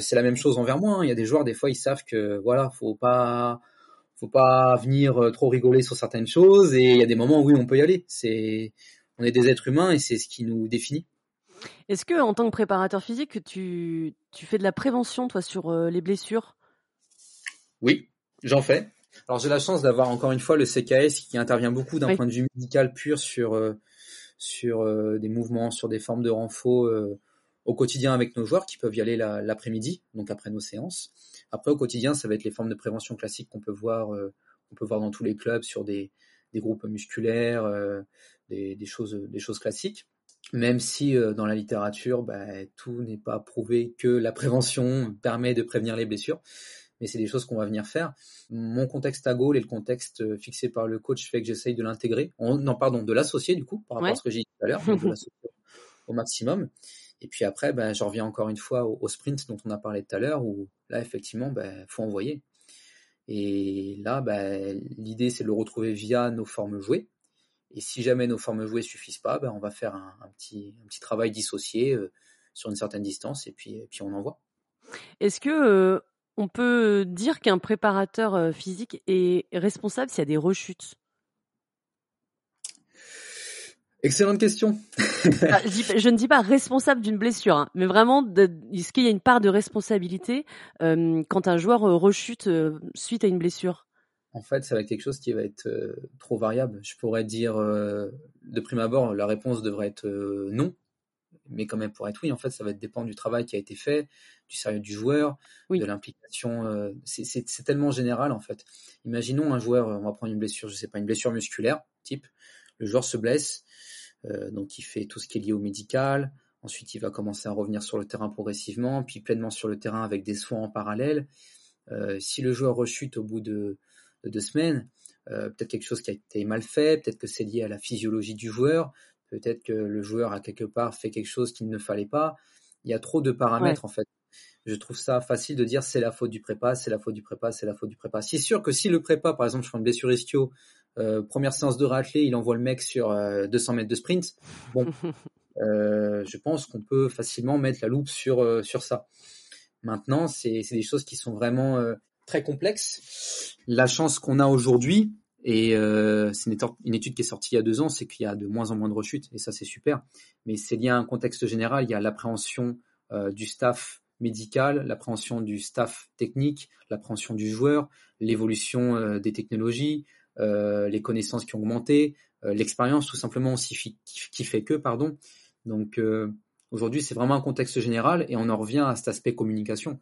Speaker 2: c'est la même chose envers moi. Hein. Il y a des joueurs, des fois, ils savent que voilà, faut pas, faut pas venir trop rigoler sur certaines choses. Et il y a des moments où oui, on peut y aller. C'est, on est des êtres humains et c'est ce qui nous définit.
Speaker 1: Est-ce que, en tant que préparateur physique, tu, tu fais de la prévention, toi, sur euh, les blessures?
Speaker 2: Oui, j'en fais. Alors, j'ai la chance d'avoir encore une fois le CKS qui intervient beaucoup d'un point de vue médical pur sur, euh, sur euh, des mouvements, sur des formes de renfort au quotidien avec nos joueurs qui peuvent y aller l'après-midi, donc après nos séances. Après, au quotidien, ça va être les formes de prévention classiques qu'on peut voir, on peut voir dans tous les clubs sur des, des groupes musculaires, des, des, choses, des choses classiques même si euh, dans la littérature, bah, tout n'est pas prouvé que la prévention permet de prévenir les blessures, mais c'est des choses qu'on va venir faire. Mon contexte à Gaulle et le contexte euh, fixé par le coach fait que j'essaye de l'intégrer, non pardon, de l'associer du coup, par rapport à ce que j'ai dit tout à l'heure, de l'associer au maximum. Et puis après, bah, je reviens encore une fois au, sprint dont on a parlé tout à l'heure, où là effectivement, bah, faut envoyer. Et là, bah, l'idée c'est de le retrouver via nos formes jouées, et si jamais nos formes jouées suffisent pas, ben on va faire un, petit, un petit travail dissocié euh, sur une certaine distance et puis, et puis on envoie.
Speaker 1: Est-ce que euh, on peut dire qu'un préparateur euh, physique est responsable s'il y a des rechutes?
Speaker 2: Excellente question.
Speaker 1: Ah, je, ne dis pas responsable d'une blessure, hein, mais vraiment, est-ce qu'il y a une part de responsabilité quand un joueur rechute suite à une blessure?
Speaker 2: En fait, ça va être quelque chose qui va être euh, trop variable. Je pourrais dire, euh, de prime abord, la réponse devrait être euh, non, mais quand même pour être oui, en fait, ça va dépendre du travail qui a été fait, du sérieux du joueur, de l'implication. c'est tellement général, en fait. Imaginons un joueur, on va prendre une blessure, je sais pas, une blessure musculaire, type, le joueur se blesse, donc il fait tout ce qui est lié au médical, ensuite il va commencer à revenir sur le terrain progressivement, puis pleinement sur le terrain avec des soins en parallèle. si le joueur rechute au bout de de deux semaines. Euh, peut-être quelque chose qui a été mal fait, peut-être que c'est lié à la physiologie du joueur, peut-être que le joueur a quelque part fait quelque chose qu'il ne fallait pas. Il y a trop de paramètres en fait. Je trouve ça facile de dire c'est la faute du prépa, c'est la faute du prépa, c'est la faute du prépa. C'est sûr que si le prépa, par exemple, je prends une blessure ischio, première séance de raclée, il envoie le mec sur 200 mètres de sprint. Bon, je pense qu'on peut facilement mettre la loupe sur, sur ça. Maintenant, c'est des choses qui sont vraiment très complexes. La chance qu'on a aujourd'hui, et euh, c'est une, étude qui est sortie il y a deux ans, c'est qu'il y a de moins en moins de rechutes, et ça c'est super. Mais c'est lié à un contexte général, il y a l'appréhension euh, du staff médical, l'appréhension du staff technique, l'appréhension du joueur, l'évolution euh, des technologies, les connaissances qui ont augmenté, l'expérience tout simplement aussi qui, fait que, pardon. Donc aujourd'hui c'est vraiment un contexte général, et on en revient à cet aspect communication.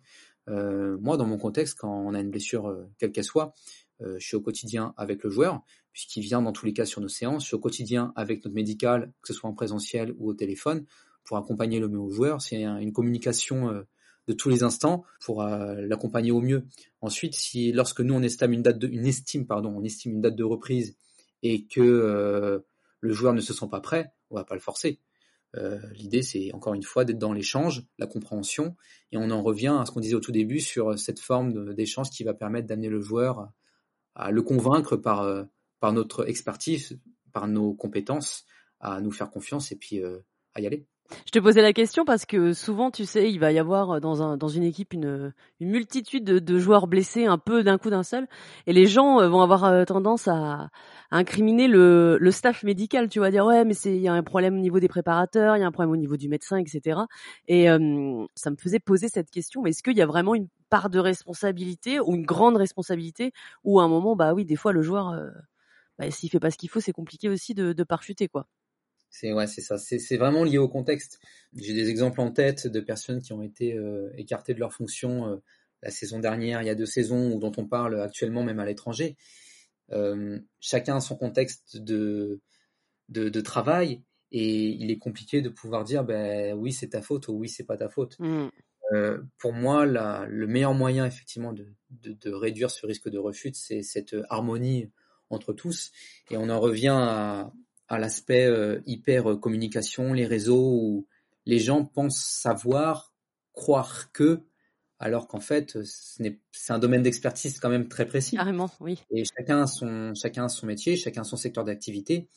Speaker 2: Moi dans mon contexte, quand on a une blessure quelle qu'elle soit, euh, je suis au quotidien avec le joueur, puisqu'il vient dans tous les cas sur nos séances. Je suis au quotidien avec notre médical, que ce soit en présentiel ou au téléphone, pour accompagner le mieux joueur. C'est une communication euh, de tous les instants pour euh, l'accompagner au mieux. Ensuite, si lorsque nous on estime une date de, une estime pardon, on estime une date de reprise et que le joueur ne se sent pas prêt, on va pas le forcer. L'idée, c'est encore une fois d'être dans l'échange, la compréhension, et on en revient à ce qu'on disait au tout début sur cette forme d'échange qui va permettre d'amener le joueur à le convaincre par, euh, par notre expertise, par nos compétences, à nous faire confiance et puis euh, à y aller.
Speaker 1: Je te posais la question parce que souvent, tu sais, il va y avoir euh, dans, un, dans une équipe une, une multitude de, joueurs blessés un peu d'un coup d'un seul, et les gens vont avoir tendance à, incriminer le, le, staff médical. Tu vas dire ouais, mais c'est il y a un problème au niveau des préparateurs, il y a un problème au niveau du médecin, etc. Et ça me faisait poser cette question. Mais est-ce qu'il y a vraiment une part de responsabilité ou une grande responsabilité ou à un moment, bah oui, des fois le joueur, euh, bah, s'il fait pas ce qu'il faut, c'est compliqué aussi de, de parachuter quoi.
Speaker 2: C'est ouais, c'est ça. C'est vraiment lié au contexte. J'ai des exemples en tête de personnes qui ont été euh, écartées de leur fonction euh, la saison dernière, il y a deux saisons, ou dont on parle actuellement même à l'étranger. chacun a son contexte de, de, de, travail et il est compliqué de pouvoir dire ben oui c'est ta faute ou oui c'est pas ta faute. Mmh. Euh, pour moi, la, le meilleur moyen effectivement de, de, de, réduire ce risque de refus, c'est cette harmonie entre tous. Et on en revient à, à l'aspect euh, hyper communication, les réseaux où les gens pensent savoir, croire que, alors qu'en fait, c'est un domaine d'expertise quand même très précis.
Speaker 1: Carrément, oui.
Speaker 2: Et chacun a son, chacun a son métier, chacun a son secteur d'activité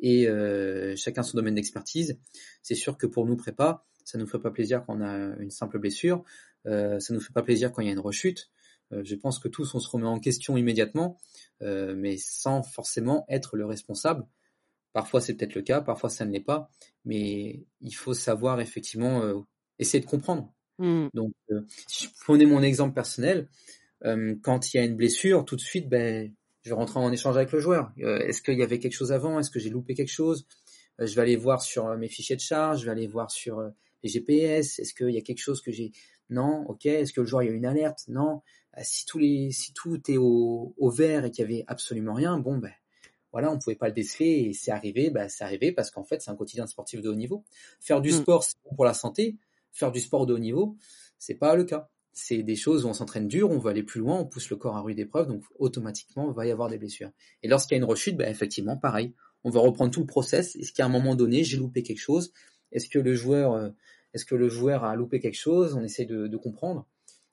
Speaker 2: et euh, chacun son domaine d'expertise. C'est sûr que pour nous prépa, ça nous fait pas plaisir quand on a une simple blessure, euh, ça nous fait pas plaisir quand il y a une rechute. Euh, je pense que tous on se remet en question immédiatement, euh, mais sans forcément être le responsable. Parfois c'est peut-être le cas, parfois ça ne l'est pas, mais il faut savoir effectivement euh, essayer de comprendre. Mmh. Donc, si je prenais mon exemple personnel, quand il y a une blessure, tout de suite, ben, je vais rentrer en échange avec le joueur. Est-ce qu'il y avait quelque chose avant? Est-ce que j'ai loupé quelque chose? Je vais aller voir sur mes fichiers de charge, je vais aller voir sur les GPS Est-ce qu'il y a quelque chose que j'ai? Non, ok. Est-ce que le jour il y a une alerte? Non. Euh, si tous les, si tout est au, au vert et qu'il y avait absolument rien, bon ben voilà, on pouvait pas le déceler et c'est arrivé, ben c'est arrivé parce qu'en fait c'est un quotidien sportif de haut niveau. Faire du mm. sport c'est bon pour la santé, faire du sport de haut niveau c'est pas le cas. C'est des choses où on s'entraîne dur, on veut aller plus loin, on pousse le corps à rude épreuve, donc automatiquement il va y avoir des blessures. Et lorsqu'il y a une rechute, ben effectivement pareil, on va reprendre tout le process. Est-ce qu'à un moment donné j'ai loupé quelque chose? Est-ce que le joueur, euh, est-ce que le joueur a loupé quelque chose? On essaie de, comprendre.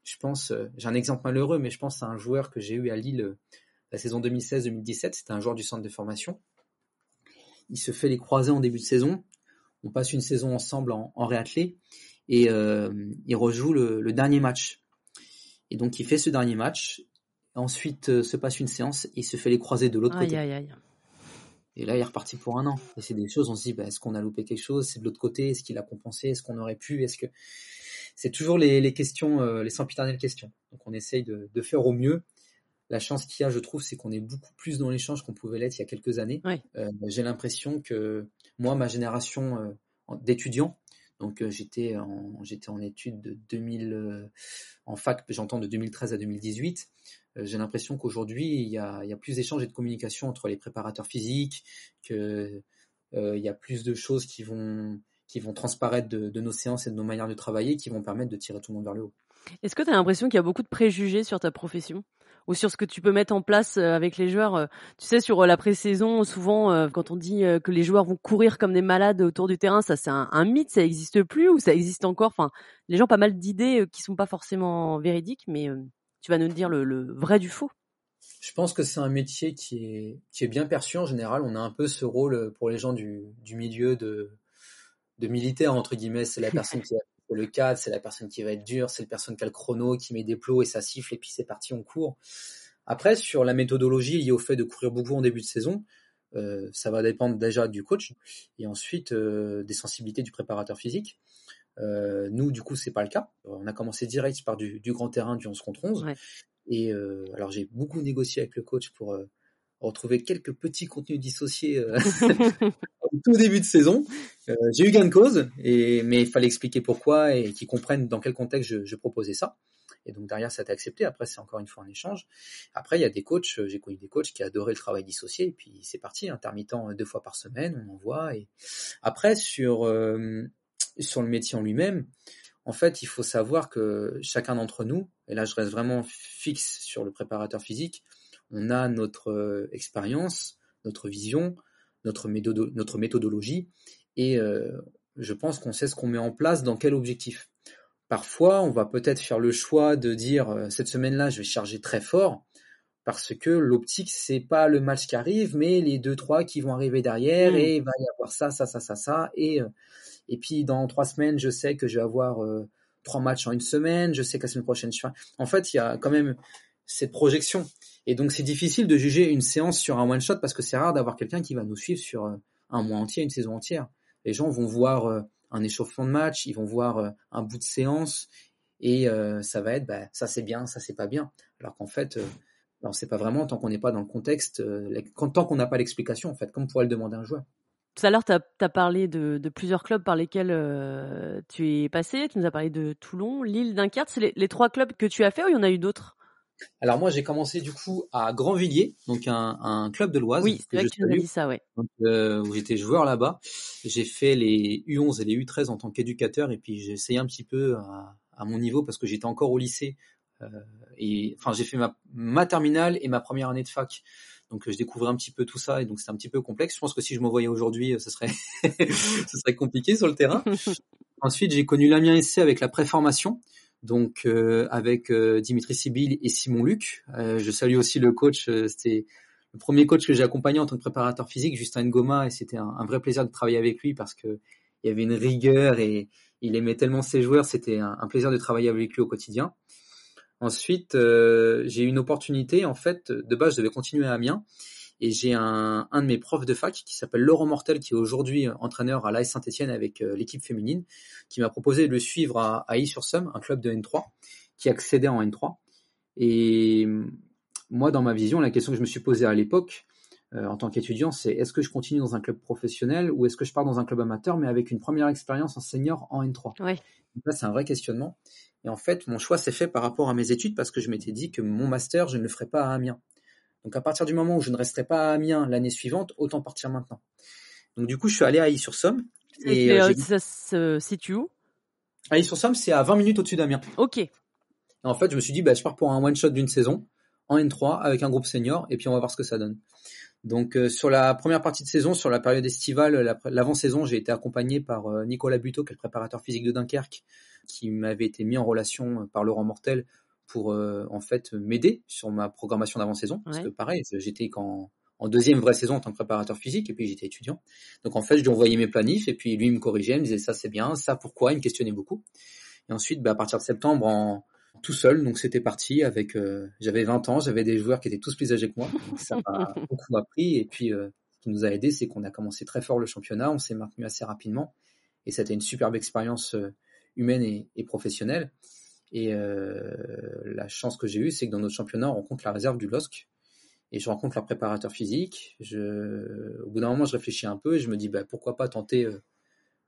Speaker 2: Je pense, euh, j'ai un exemple malheureux, mais je pense à un joueur que j'ai eu à Lille euh, la saison 2016-2017. C'était un joueur du centre de formation. Il se fait les croisés en début de saison. On passe une saison ensemble en, en réathlé et il rejoue le, dernier match. Et donc il fait ce dernier match. Ensuite se passe une séance et il se fait les croisés de l'autre côté. Aïe, aïe. Et là, il est reparti pour un an. Et c'est des choses, on se dit, bah, est-ce qu'on a loupé quelque chose? C'est de l'autre côté, est-ce qu'il a compensé? Est-ce qu'on aurait pu? Est-ce que c'est toujours les, les questions, euh, les sempiternelles questions. Donc on essaye de, de faire au mieux. La chance qu'il y a, je trouve, c'est qu'on est beaucoup plus dans l'échange qu'on pouvait l'être il y a quelques années. Euh, j'ai l'impression que moi, ma génération euh, d'étudiants, donc euh, j'étais en j'étais en études de 2000 euh, en fac, j'entends de 2013 à 2018. Euh, j'ai l'impression qu'aujourd'hui il y a, il y a plus d'échanges et de communication entre les préparateurs physiques, que il y a plus de choses qui vont qui vont transparaître de, de, nos séances et de nos manières de travailler, qui vont permettre de tirer tout le monde vers le haut.
Speaker 1: Est-ce que tu as l'impression qu'il y a beaucoup de préjugés sur ta profession? Ou sur ce que tu peux mettre en place euh, avec les joueurs. Euh, tu sais, sur euh, la pré-saison, souvent, quand on dit que les joueurs vont courir comme des malades autour du terrain, ça c'est un, mythe, ça n'existe plus ou ça existe encore? Enfin, les gens ont pas mal d'idées qui sont pas forcément véridiques, mais tu vas nous dire le, vrai du faux.
Speaker 2: Je pense que c'est un métier qui est, qui est bien perçu en général. On a un peu ce rôle pour les gens du, du milieu de, de militaire, entre guillemets. C'est la personne qui a le cadre, c'est la personne qui va être dure, c'est la personne qui a le chrono, qui met des plots et ça siffle et puis c'est parti, on court. Après, sur la méthodologie liée au fait de courir beaucoup en début de saison, euh, ça va dépendre déjà du coach et ensuite euh, des sensibilités du préparateur physique. Euh, nous, du coup, c'est pas le cas. On a commencé direct par du, du grand terrain du 11 contre 11. Et euh, alors, j'ai beaucoup négocié avec le coach pour euh, retrouver quelques petits contenus dissociés tout début de saison. Euh, j'ai eu gain de cause, et, mais il fallait expliquer pourquoi et qu'ils comprennent dans quel contexte je, je proposais ça. Et donc derrière, ça a été accepté. Après, c'est encore une fois un échange. Après, il y a des coachs, j'ai connu des coachs qui adoraient le travail dissocié, et puis c'est parti, intermittent deux fois par semaine, on envoie. Et après, sur euh, sur le métier en lui-même, en fait, il faut savoir que chacun d'entre nous, et là je reste vraiment fixe sur le préparateur physique, on a notre euh, expérience, notre vision, notre, notre méthodologie, et euh, je pense qu'on sait ce qu'on met en place dans quel objectif. Parfois, on va peut-être faire le choix de dire euh, cette semaine-là, je vais charger très fort, parce que l'optique c'est pas le match qui arrive, mais les deux trois qui vont arriver derrière mmh. et il va y avoir ça, ça, ça, ça, ça, et et puis dans trois semaines, je sais que je vais avoir euh, trois matchs en une semaine. Je sais que la semaine prochaine, je fais. En fait, il y a quand même cette projection. Et donc c'est difficile de juger une séance sur un one shot parce que c'est rare d'avoir quelqu'un qui va nous suivre sur euh, un mois entier, une saison entière. Les gens vont voir euh, un échauffement de match, ils vont voir un bout de séance et ça va être bah, ça c'est bien, ça c'est pas bien. Alors qu'en fait, on ne sait pas vraiment tant qu'on n'est pas dans le contexte, tant qu'on n'a pas l'explication en fait, comme pourrait le demander un joueur.
Speaker 1: Tout à l'heure, tu as, parlé de, plusieurs clubs par lesquels euh, tu es passé. Tu nous as parlé de Toulon, Lille, Dunkerque. C'est les, trois clubs que tu as fait ou il y en a eu d'autres?
Speaker 2: Alors moi, j'ai commencé du coup à Grandvilliers, donc un, club de l'Oise.
Speaker 1: Oui, c'est vrai que tu nous as dit ça, ouais.
Speaker 2: Euh, où j'étais joueur là-bas. J'ai fait les U11 et les U13 en tant qu'éducateur et puis j'ai essayé un petit peu à, mon niveau parce que j'étais encore au lycée. Euh, et enfin, j'ai fait ma, ma terminale et ma première année de fac. Donc je découvrais un petit peu tout ça et donc c'est un petit peu complexe. Je pense que si je me voyais aujourd'hui, euh, ce serait ce serait compliqué sur le terrain. Ensuite, j'ai connu l'Amiens SC avec la préformation, donc euh, avec euh, Dimitri Sibyl et Simon Luc. je salue aussi le coach. c'était le premier coach que j'ai accompagné en tant que préparateur physique, Justin Ngoma, et c'était un, vrai plaisir de travailler avec lui parce que il y avait une rigueur et il aimait tellement ses joueurs. C'était un plaisir de travailler avec lui au quotidien. Ensuite, euh, j'ai eu une opportunité. En fait, de base, je devais continuer à Amiens. Et j'ai un, un de mes profs de fac qui s'appelle Laurent Mortel, qui est aujourd'hui entraîneur à l'AS Saint-Etienne avec euh, l'équipe féminine, qui m'a proposé de le suivre à, à sur somme un club de N3, qui accédait en N3. Et moi, dans ma vision, la question que je me suis posée à l'époque, euh, en tant qu'étudiant, c'est est-ce que je continue dans un club professionnel ou est-ce que je pars dans un club amateur, mais avec une première expérience en senior en N3
Speaker 1: ouais.
Speaker 2: là, c'est un vrai questionnement. Et en fait, mon choix s'est fait par rapport à mes études parce que je m'étais dit que mon master, je ne le ferais pas à Amiens. Donc à partir du moment où je ne resterai pas à Amiens l'année suivante, autant partir maintenant. Donc du coup, je suis allé à Aix-sur-Somme.
Speaker 1: Et, euh, ça se situe où?
Speaker 2: Aix-sur-Somme, c'est à 20 minutes au-dessus d'Amiens.
Speaker 1: Ok.
Speaker 2: en fait, je me suis dit, bah, je pars pour un one-shot d'une saison en N3 avec un groupe senior et puis on va voir ce que ça donne. Donc euh, sur la première partie de saison, sur la période estivale, l'avant-saison, j'ai été accompagné par euh, Nicolas Buteau, qui est le préparateur physique de Dunkerque, qui m'avait été mis en relation euh, par Laurent Mortel pour en fait m'aider sur ma programmation d'avant-saison. Parce que pareil, j'étais en, en deuxième vraie saison en tant que préparateur physique et puis j'étais étudiant. Donc en fait, je lui envoyais mes planifs et puis lui il me corrigeait, il me disait ça c'est bien, ça pourquoi, il me questionnait beaucoup. Et ensuite, bah, à partir de septembre, en, tout seul, donc c'était parti avec. Euh, j'avais 20 ans, j'avais des joueurs qui étaient tous plus âgés que moi, donc ça m'a beaucoup appris. Et puis, euh, ce qui nous a aidé, c'est qu'on a commencé très fort le championnat, on s'est maintenu assez rapidement, et c'était une superbe expérience euh, humaine et, et, professionnelle. Et la chance que j'ai eue, c'est que dans notre championnat, on rencontre la réserve du LOSC, et je rencontre leur préparateur physique. Je, au bout d'un moment, je réfléchis un peu et je me dis, bah, pourquoi pas tenter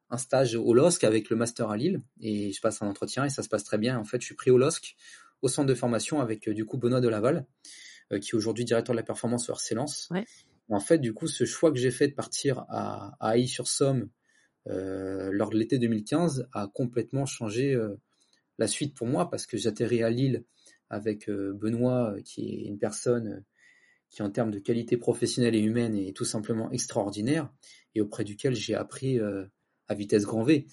Speaker 2: un stage au LOSC avec le master à Lille et je passe un entretien et ça se passe très bien. En fait, je suis pris au LOSC au centre de formation avec euh, du coup Benoît de Laval, euh, qui est aujourd'hui directeur de la performance au RC En fait, du coup, ce choix que j'ai fait de partir à, à sur somme euh, lors de l'été 2015 a complètement changé la suite pour moi parce que j'atterris à Lille avec Benoît, qui est une personne qui en termes de qualité professionnelle et humaine est tout simplement extraordinaire et auprès duquel j'ai appris à vitesse grand V.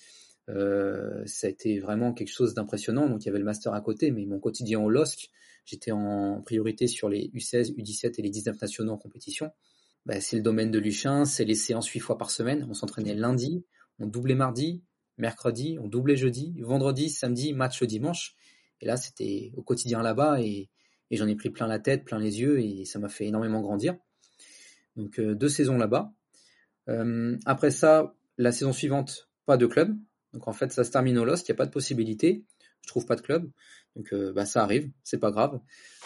Speaker 2: ça a été vraiment quelque chose d'impressionnant. Donc il y avait le master à côté, mais mon quotidien au LOSC, j'étais en priorité sur les U16, U17 et les 19 nationaux en compétition. Bah, c'est le domaine de Luchin, c'est les séances huit fois par semaine. On s'entraînait lundi, on doublait mardi, mercredi, on doublait jeudi, vendredi, samedi, match le dimanche. Et là, c'était au quotidien là-bas et, j'en ai pris plein la tête, plein les yeux et ça m'a fait énormément grandir. Donc euh, deux saisons là-bas. Euh, après ça, la saison suivante, pas de club. Donc en fait, ça se termine au Lost, il n'y a pas de possibilité. Je trouve pas de club. Donc euh, bah, ça arrive, c'est pas grave.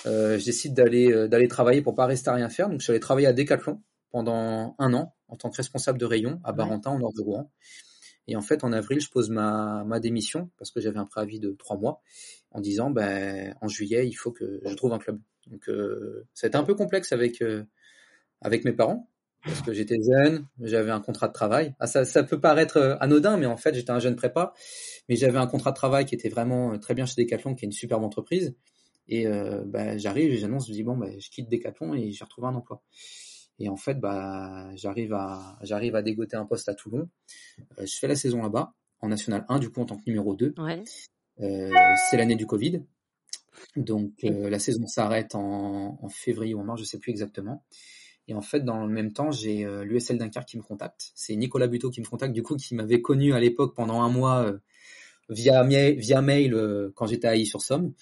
Speaker 2: je décide d'aller d'aller travailler pour pas rester à rien faire. Donc je suis allé travailler à Decathlon pendant un an en tant que responsable de rayon à Barentin, en nord de Rouen. Et en fait, en avril, je pose ma, démission parce que j'avais un préavis de trois mois en disant, ben, en juillet, il faut que je trouve un club. Donc, euh, ça a été un peu complexe avec, euh, avec mes parents parce que j'étais jeune, j'avais un contrat de travail. Ah, ça, peut paraître euh, anodin, mais en fait, j'étais un jeune prépa, mais j'avais un contrat de travail qui était vraiment euh, très bien chez Decathlon, qui est une superbe entreprise. Et euh, ben, j'arrive j'annonce, je dis bon, ben, je quitte Decathlon et j'ai retrouvé un emploi. Et en fait, bah, j'arrive à, j'arrive à dégoter un poste à Toulon. Euh, je fais la saison là-bas, en National 1, du coup, en tant que numéro 2. Ouais. Euh, c'est l'année du Covid. Donc, euh, la saison s'arrête en, en, février ou en mars, je sais plus exactement. Et en fait, dans le même temps, j'ai euh, l'USL Dunkerque qui me contacte. C'est Nicolas Buteau qui me contacte, du coup, qui m'avait connu à l'époque pendant un mois via, via mail quand j'étais à I-sur-Somme,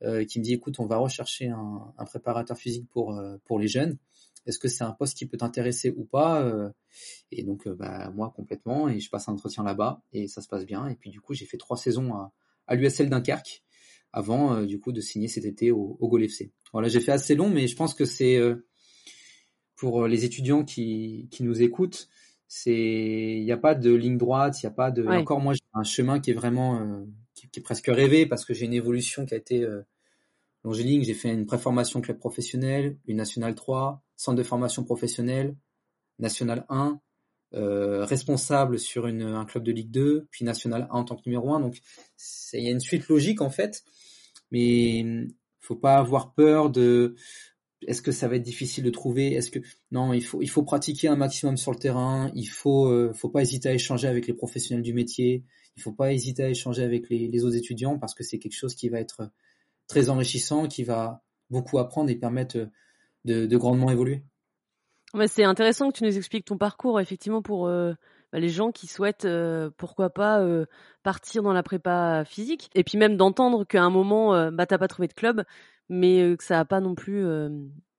Speaker 2: qui me dit, écoute, on va rechercher un, un préparateur physique pour, pour les jeunes est-ce que c'est un poste qui peut t'intéresser ou pas euh, Et donc, euh, bah, moi complètement, et je passe un entretien là-bas, et ça se passe bien. Et puis du coup, j'ai fait trois saisons à, à l'USL Dunkerque avant euh, du coup de signer cet été au, au FC. Voilà, j'ai fait assez long, mais je pense que c'est pour les étudiants qui, qui nous écoutent, c'est il n'y a pas de ligne droite, il n'y a pas de. Encore moi, j'ai un chemin qui est vraiment qui, qui, est presque rêvé parce que j'ai une évolution qui a été longiligne. J'ai fait une préformation club professionnel, une nationale 3, centre de formation professionnelle, National 1, euh, responsable sur un club de Ligue 2, puis National 1 en tant que numéro 1. Donc il y a une suite logique en fait, mais faut pas avoir peur de est-ce que ça va être difficile de trouver? Est-ce que non Il faut il faut pratiquer un maximum sur le terrain. Il faut euh, faut pas hésiter à échanger avec les professionnels du métier. Il faut pas hésiter à échanger avec les, les autres étudiants parce que c'est quelque chose qui va être très enrichissant, qui va beaucoup apprendre et permettre de, grandement évoluer.
Speaker 1: c'est intéressant que tu nous expliques ton parcours, effectivement, pour euh, bah, les gens qui souhaitent, euh, pourquoi pas, euh, partir dans la prépa physique. Et puis même d'entendre qu'à un moment, bah, t'as pas trouvé de club, mais que ça n'a pas non plus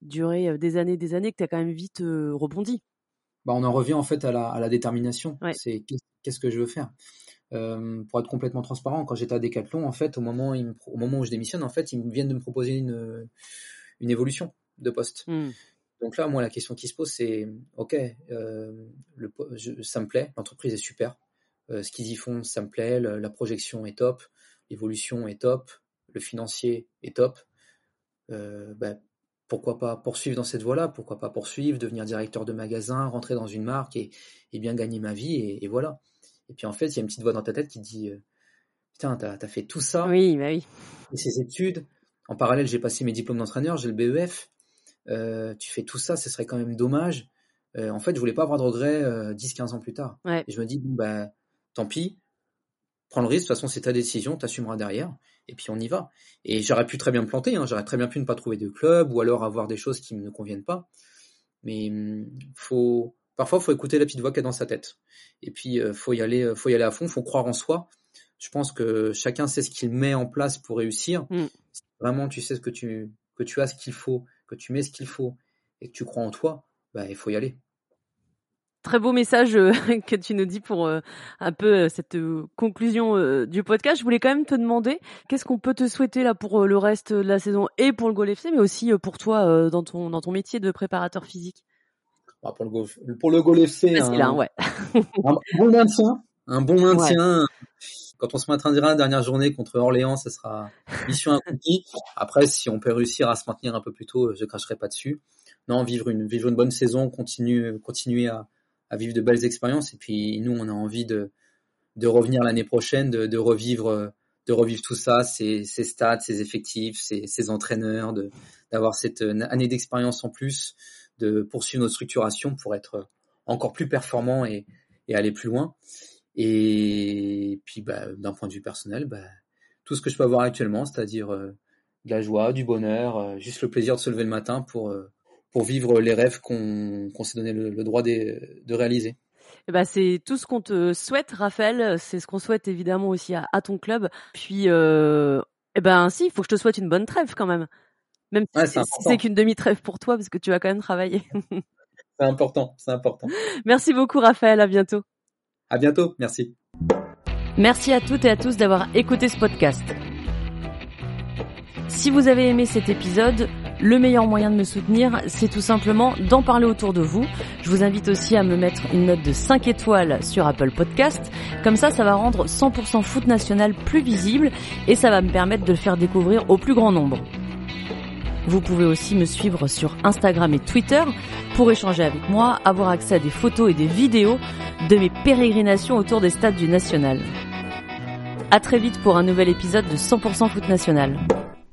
Speaker 1: duré des années, des années, que tu as quand même vite rebondi.
Speaker 2: Bah, on en revient en fait à la, détermination. C'est qu'est-ce que je veux faire? pour être complètement transparent, quand j'étais à Decathlon, en fait, au moment, au moment où je démissionne, en fait, ils viennent de me proposer une, une évolution de poste. Hmm. Donc là, moi, la question qui se pose, c'est ok, euh, le, ça me plaît, l'entreprise est super, euh, ce qu'ils y font, ça me plaît, la projection est top, l'évolution est top, le financier est top. Euh, ben, pourquoi pas poursuivre dans cette voie-là Pourquoi pas poursuivre, devenir directeur de magasin, rentrer dans une marque et, bien gagner ma vie et, voilà. Et puis en fait, il y a une petite voix dans ta tête qui dit putain, t'as as fait tout ça,
Speaker 1: oui, bah oui,
Speaker 2: et ces études. En parallèle, j'ai passé mes diplômes d'entraîneur, j'ai le BEF. Euh, tu fais tout ça, ce serait quand même dommage. Euh, en fait, je voulais pas avoir de regrets 10-15 euh, ans plus tard. Et je me dis, bon, bah, tant pis, prends le risque, de toute façon, c'est ta décision, tu assumeras derrière, et puis on y va. Et j'aurais pu très bien me planter, hein, j'aurais très bien pu ne pas trouver de club, ou alors avoir des choses qui ne me conviennent pas. Mais hum, faut, parfois, faut écouter la petite voix qui est dans sa tête. Et puis, faut y aller, faut y aller à fond, faut croire en soi. Je pense que chacun sait ce qu'il met en place pour réussir. Mm. vraiment tu sais ce que tu, que tu as ce qu'il faut que tu mets ce qu'il faut et que tu crois en toi, bah, il faut y aller.
Speaker 1: Très beau message euh, que tu nous dis pour euh, un peu euh, cette conclusion du podcast. Je voulais quand même te demander qu'est-ce qu'on peut te souhaiter là pour le reste de la saison et pour le Goal FC, mais aussi pour toi dans ton dans ton métier de préparateur physique?
Speaker 2: Bah, pour le Goal, pour le Goal FC,
Speaker 1: un, hein, ouais.
Speaker 2: un bon maintien, un bon maintien quand on se maintiendra la dernière journée contre Orléans, ce sera mission accomplie. Après, si on peut réussir à se maintenir un peu plus tôt, je cracherai pas dessus. Non, vivre une, bonne saison, continuer, à, vivre de belles expériences. Et puis nous, on a envie de, revenir l'année prochaine, de, revivre, de revivre tout ça, ces, ces stats, ces effectifs, ces, entraîneurs, d'avoir cette année d'expérience en plus, de poursuivre notre structuration pour être encore plus performant et, et aller plus loin. Et puis, bah, d'un point de vue personnel, bah, tout ce que je peux avoir actuellement, c'est-à-dire de la joie, du bonheur, juste le plaisir de se lever le matin pour, pour vivre les rêves qu'on s'est donné le, droit de, de réaliser.
Speaker 1: Eh ben, c'est tout ce qu'on te souhaite, Raphaël. C'est ce qu'on souhaite évidemment aussi à, ton club. Puis, euh, eh ben, si, il faut que je te souhaite une bonne trêve quand même. Même si, c'est qu'une demi-trêve pour toi, parce que tu vas quand même travailler.
Speaker 2: c'est important, c'est important.
Speaker 1: Merci beaucoup, Raphaël. À bientôt.
Speaker 2: À bientôt. Merci.
Speaker 1: Merci à toutes et à tous d'avoir écouté ce podcast. Si vous avez aimé cet épisode, le meilleur moyen de me soutenir, c'est tout simplement d'en parler autour de vous. Je vous invite aussi à me mettre une note de 5 étoiles sur Apple Podcast. Comme ça, ça va rendre 100% foot national plus visible et ça va me permettre de le faire découvrir au plus grand nombre. Vous pouvez aussi me suivre sur Instagram et Twitter pour échanger avec moi, avoir accès à des photos et des vidéos de mes pérégrinations autour des stades du National. À très vite pour un nouvel épisode de 100% Foot National.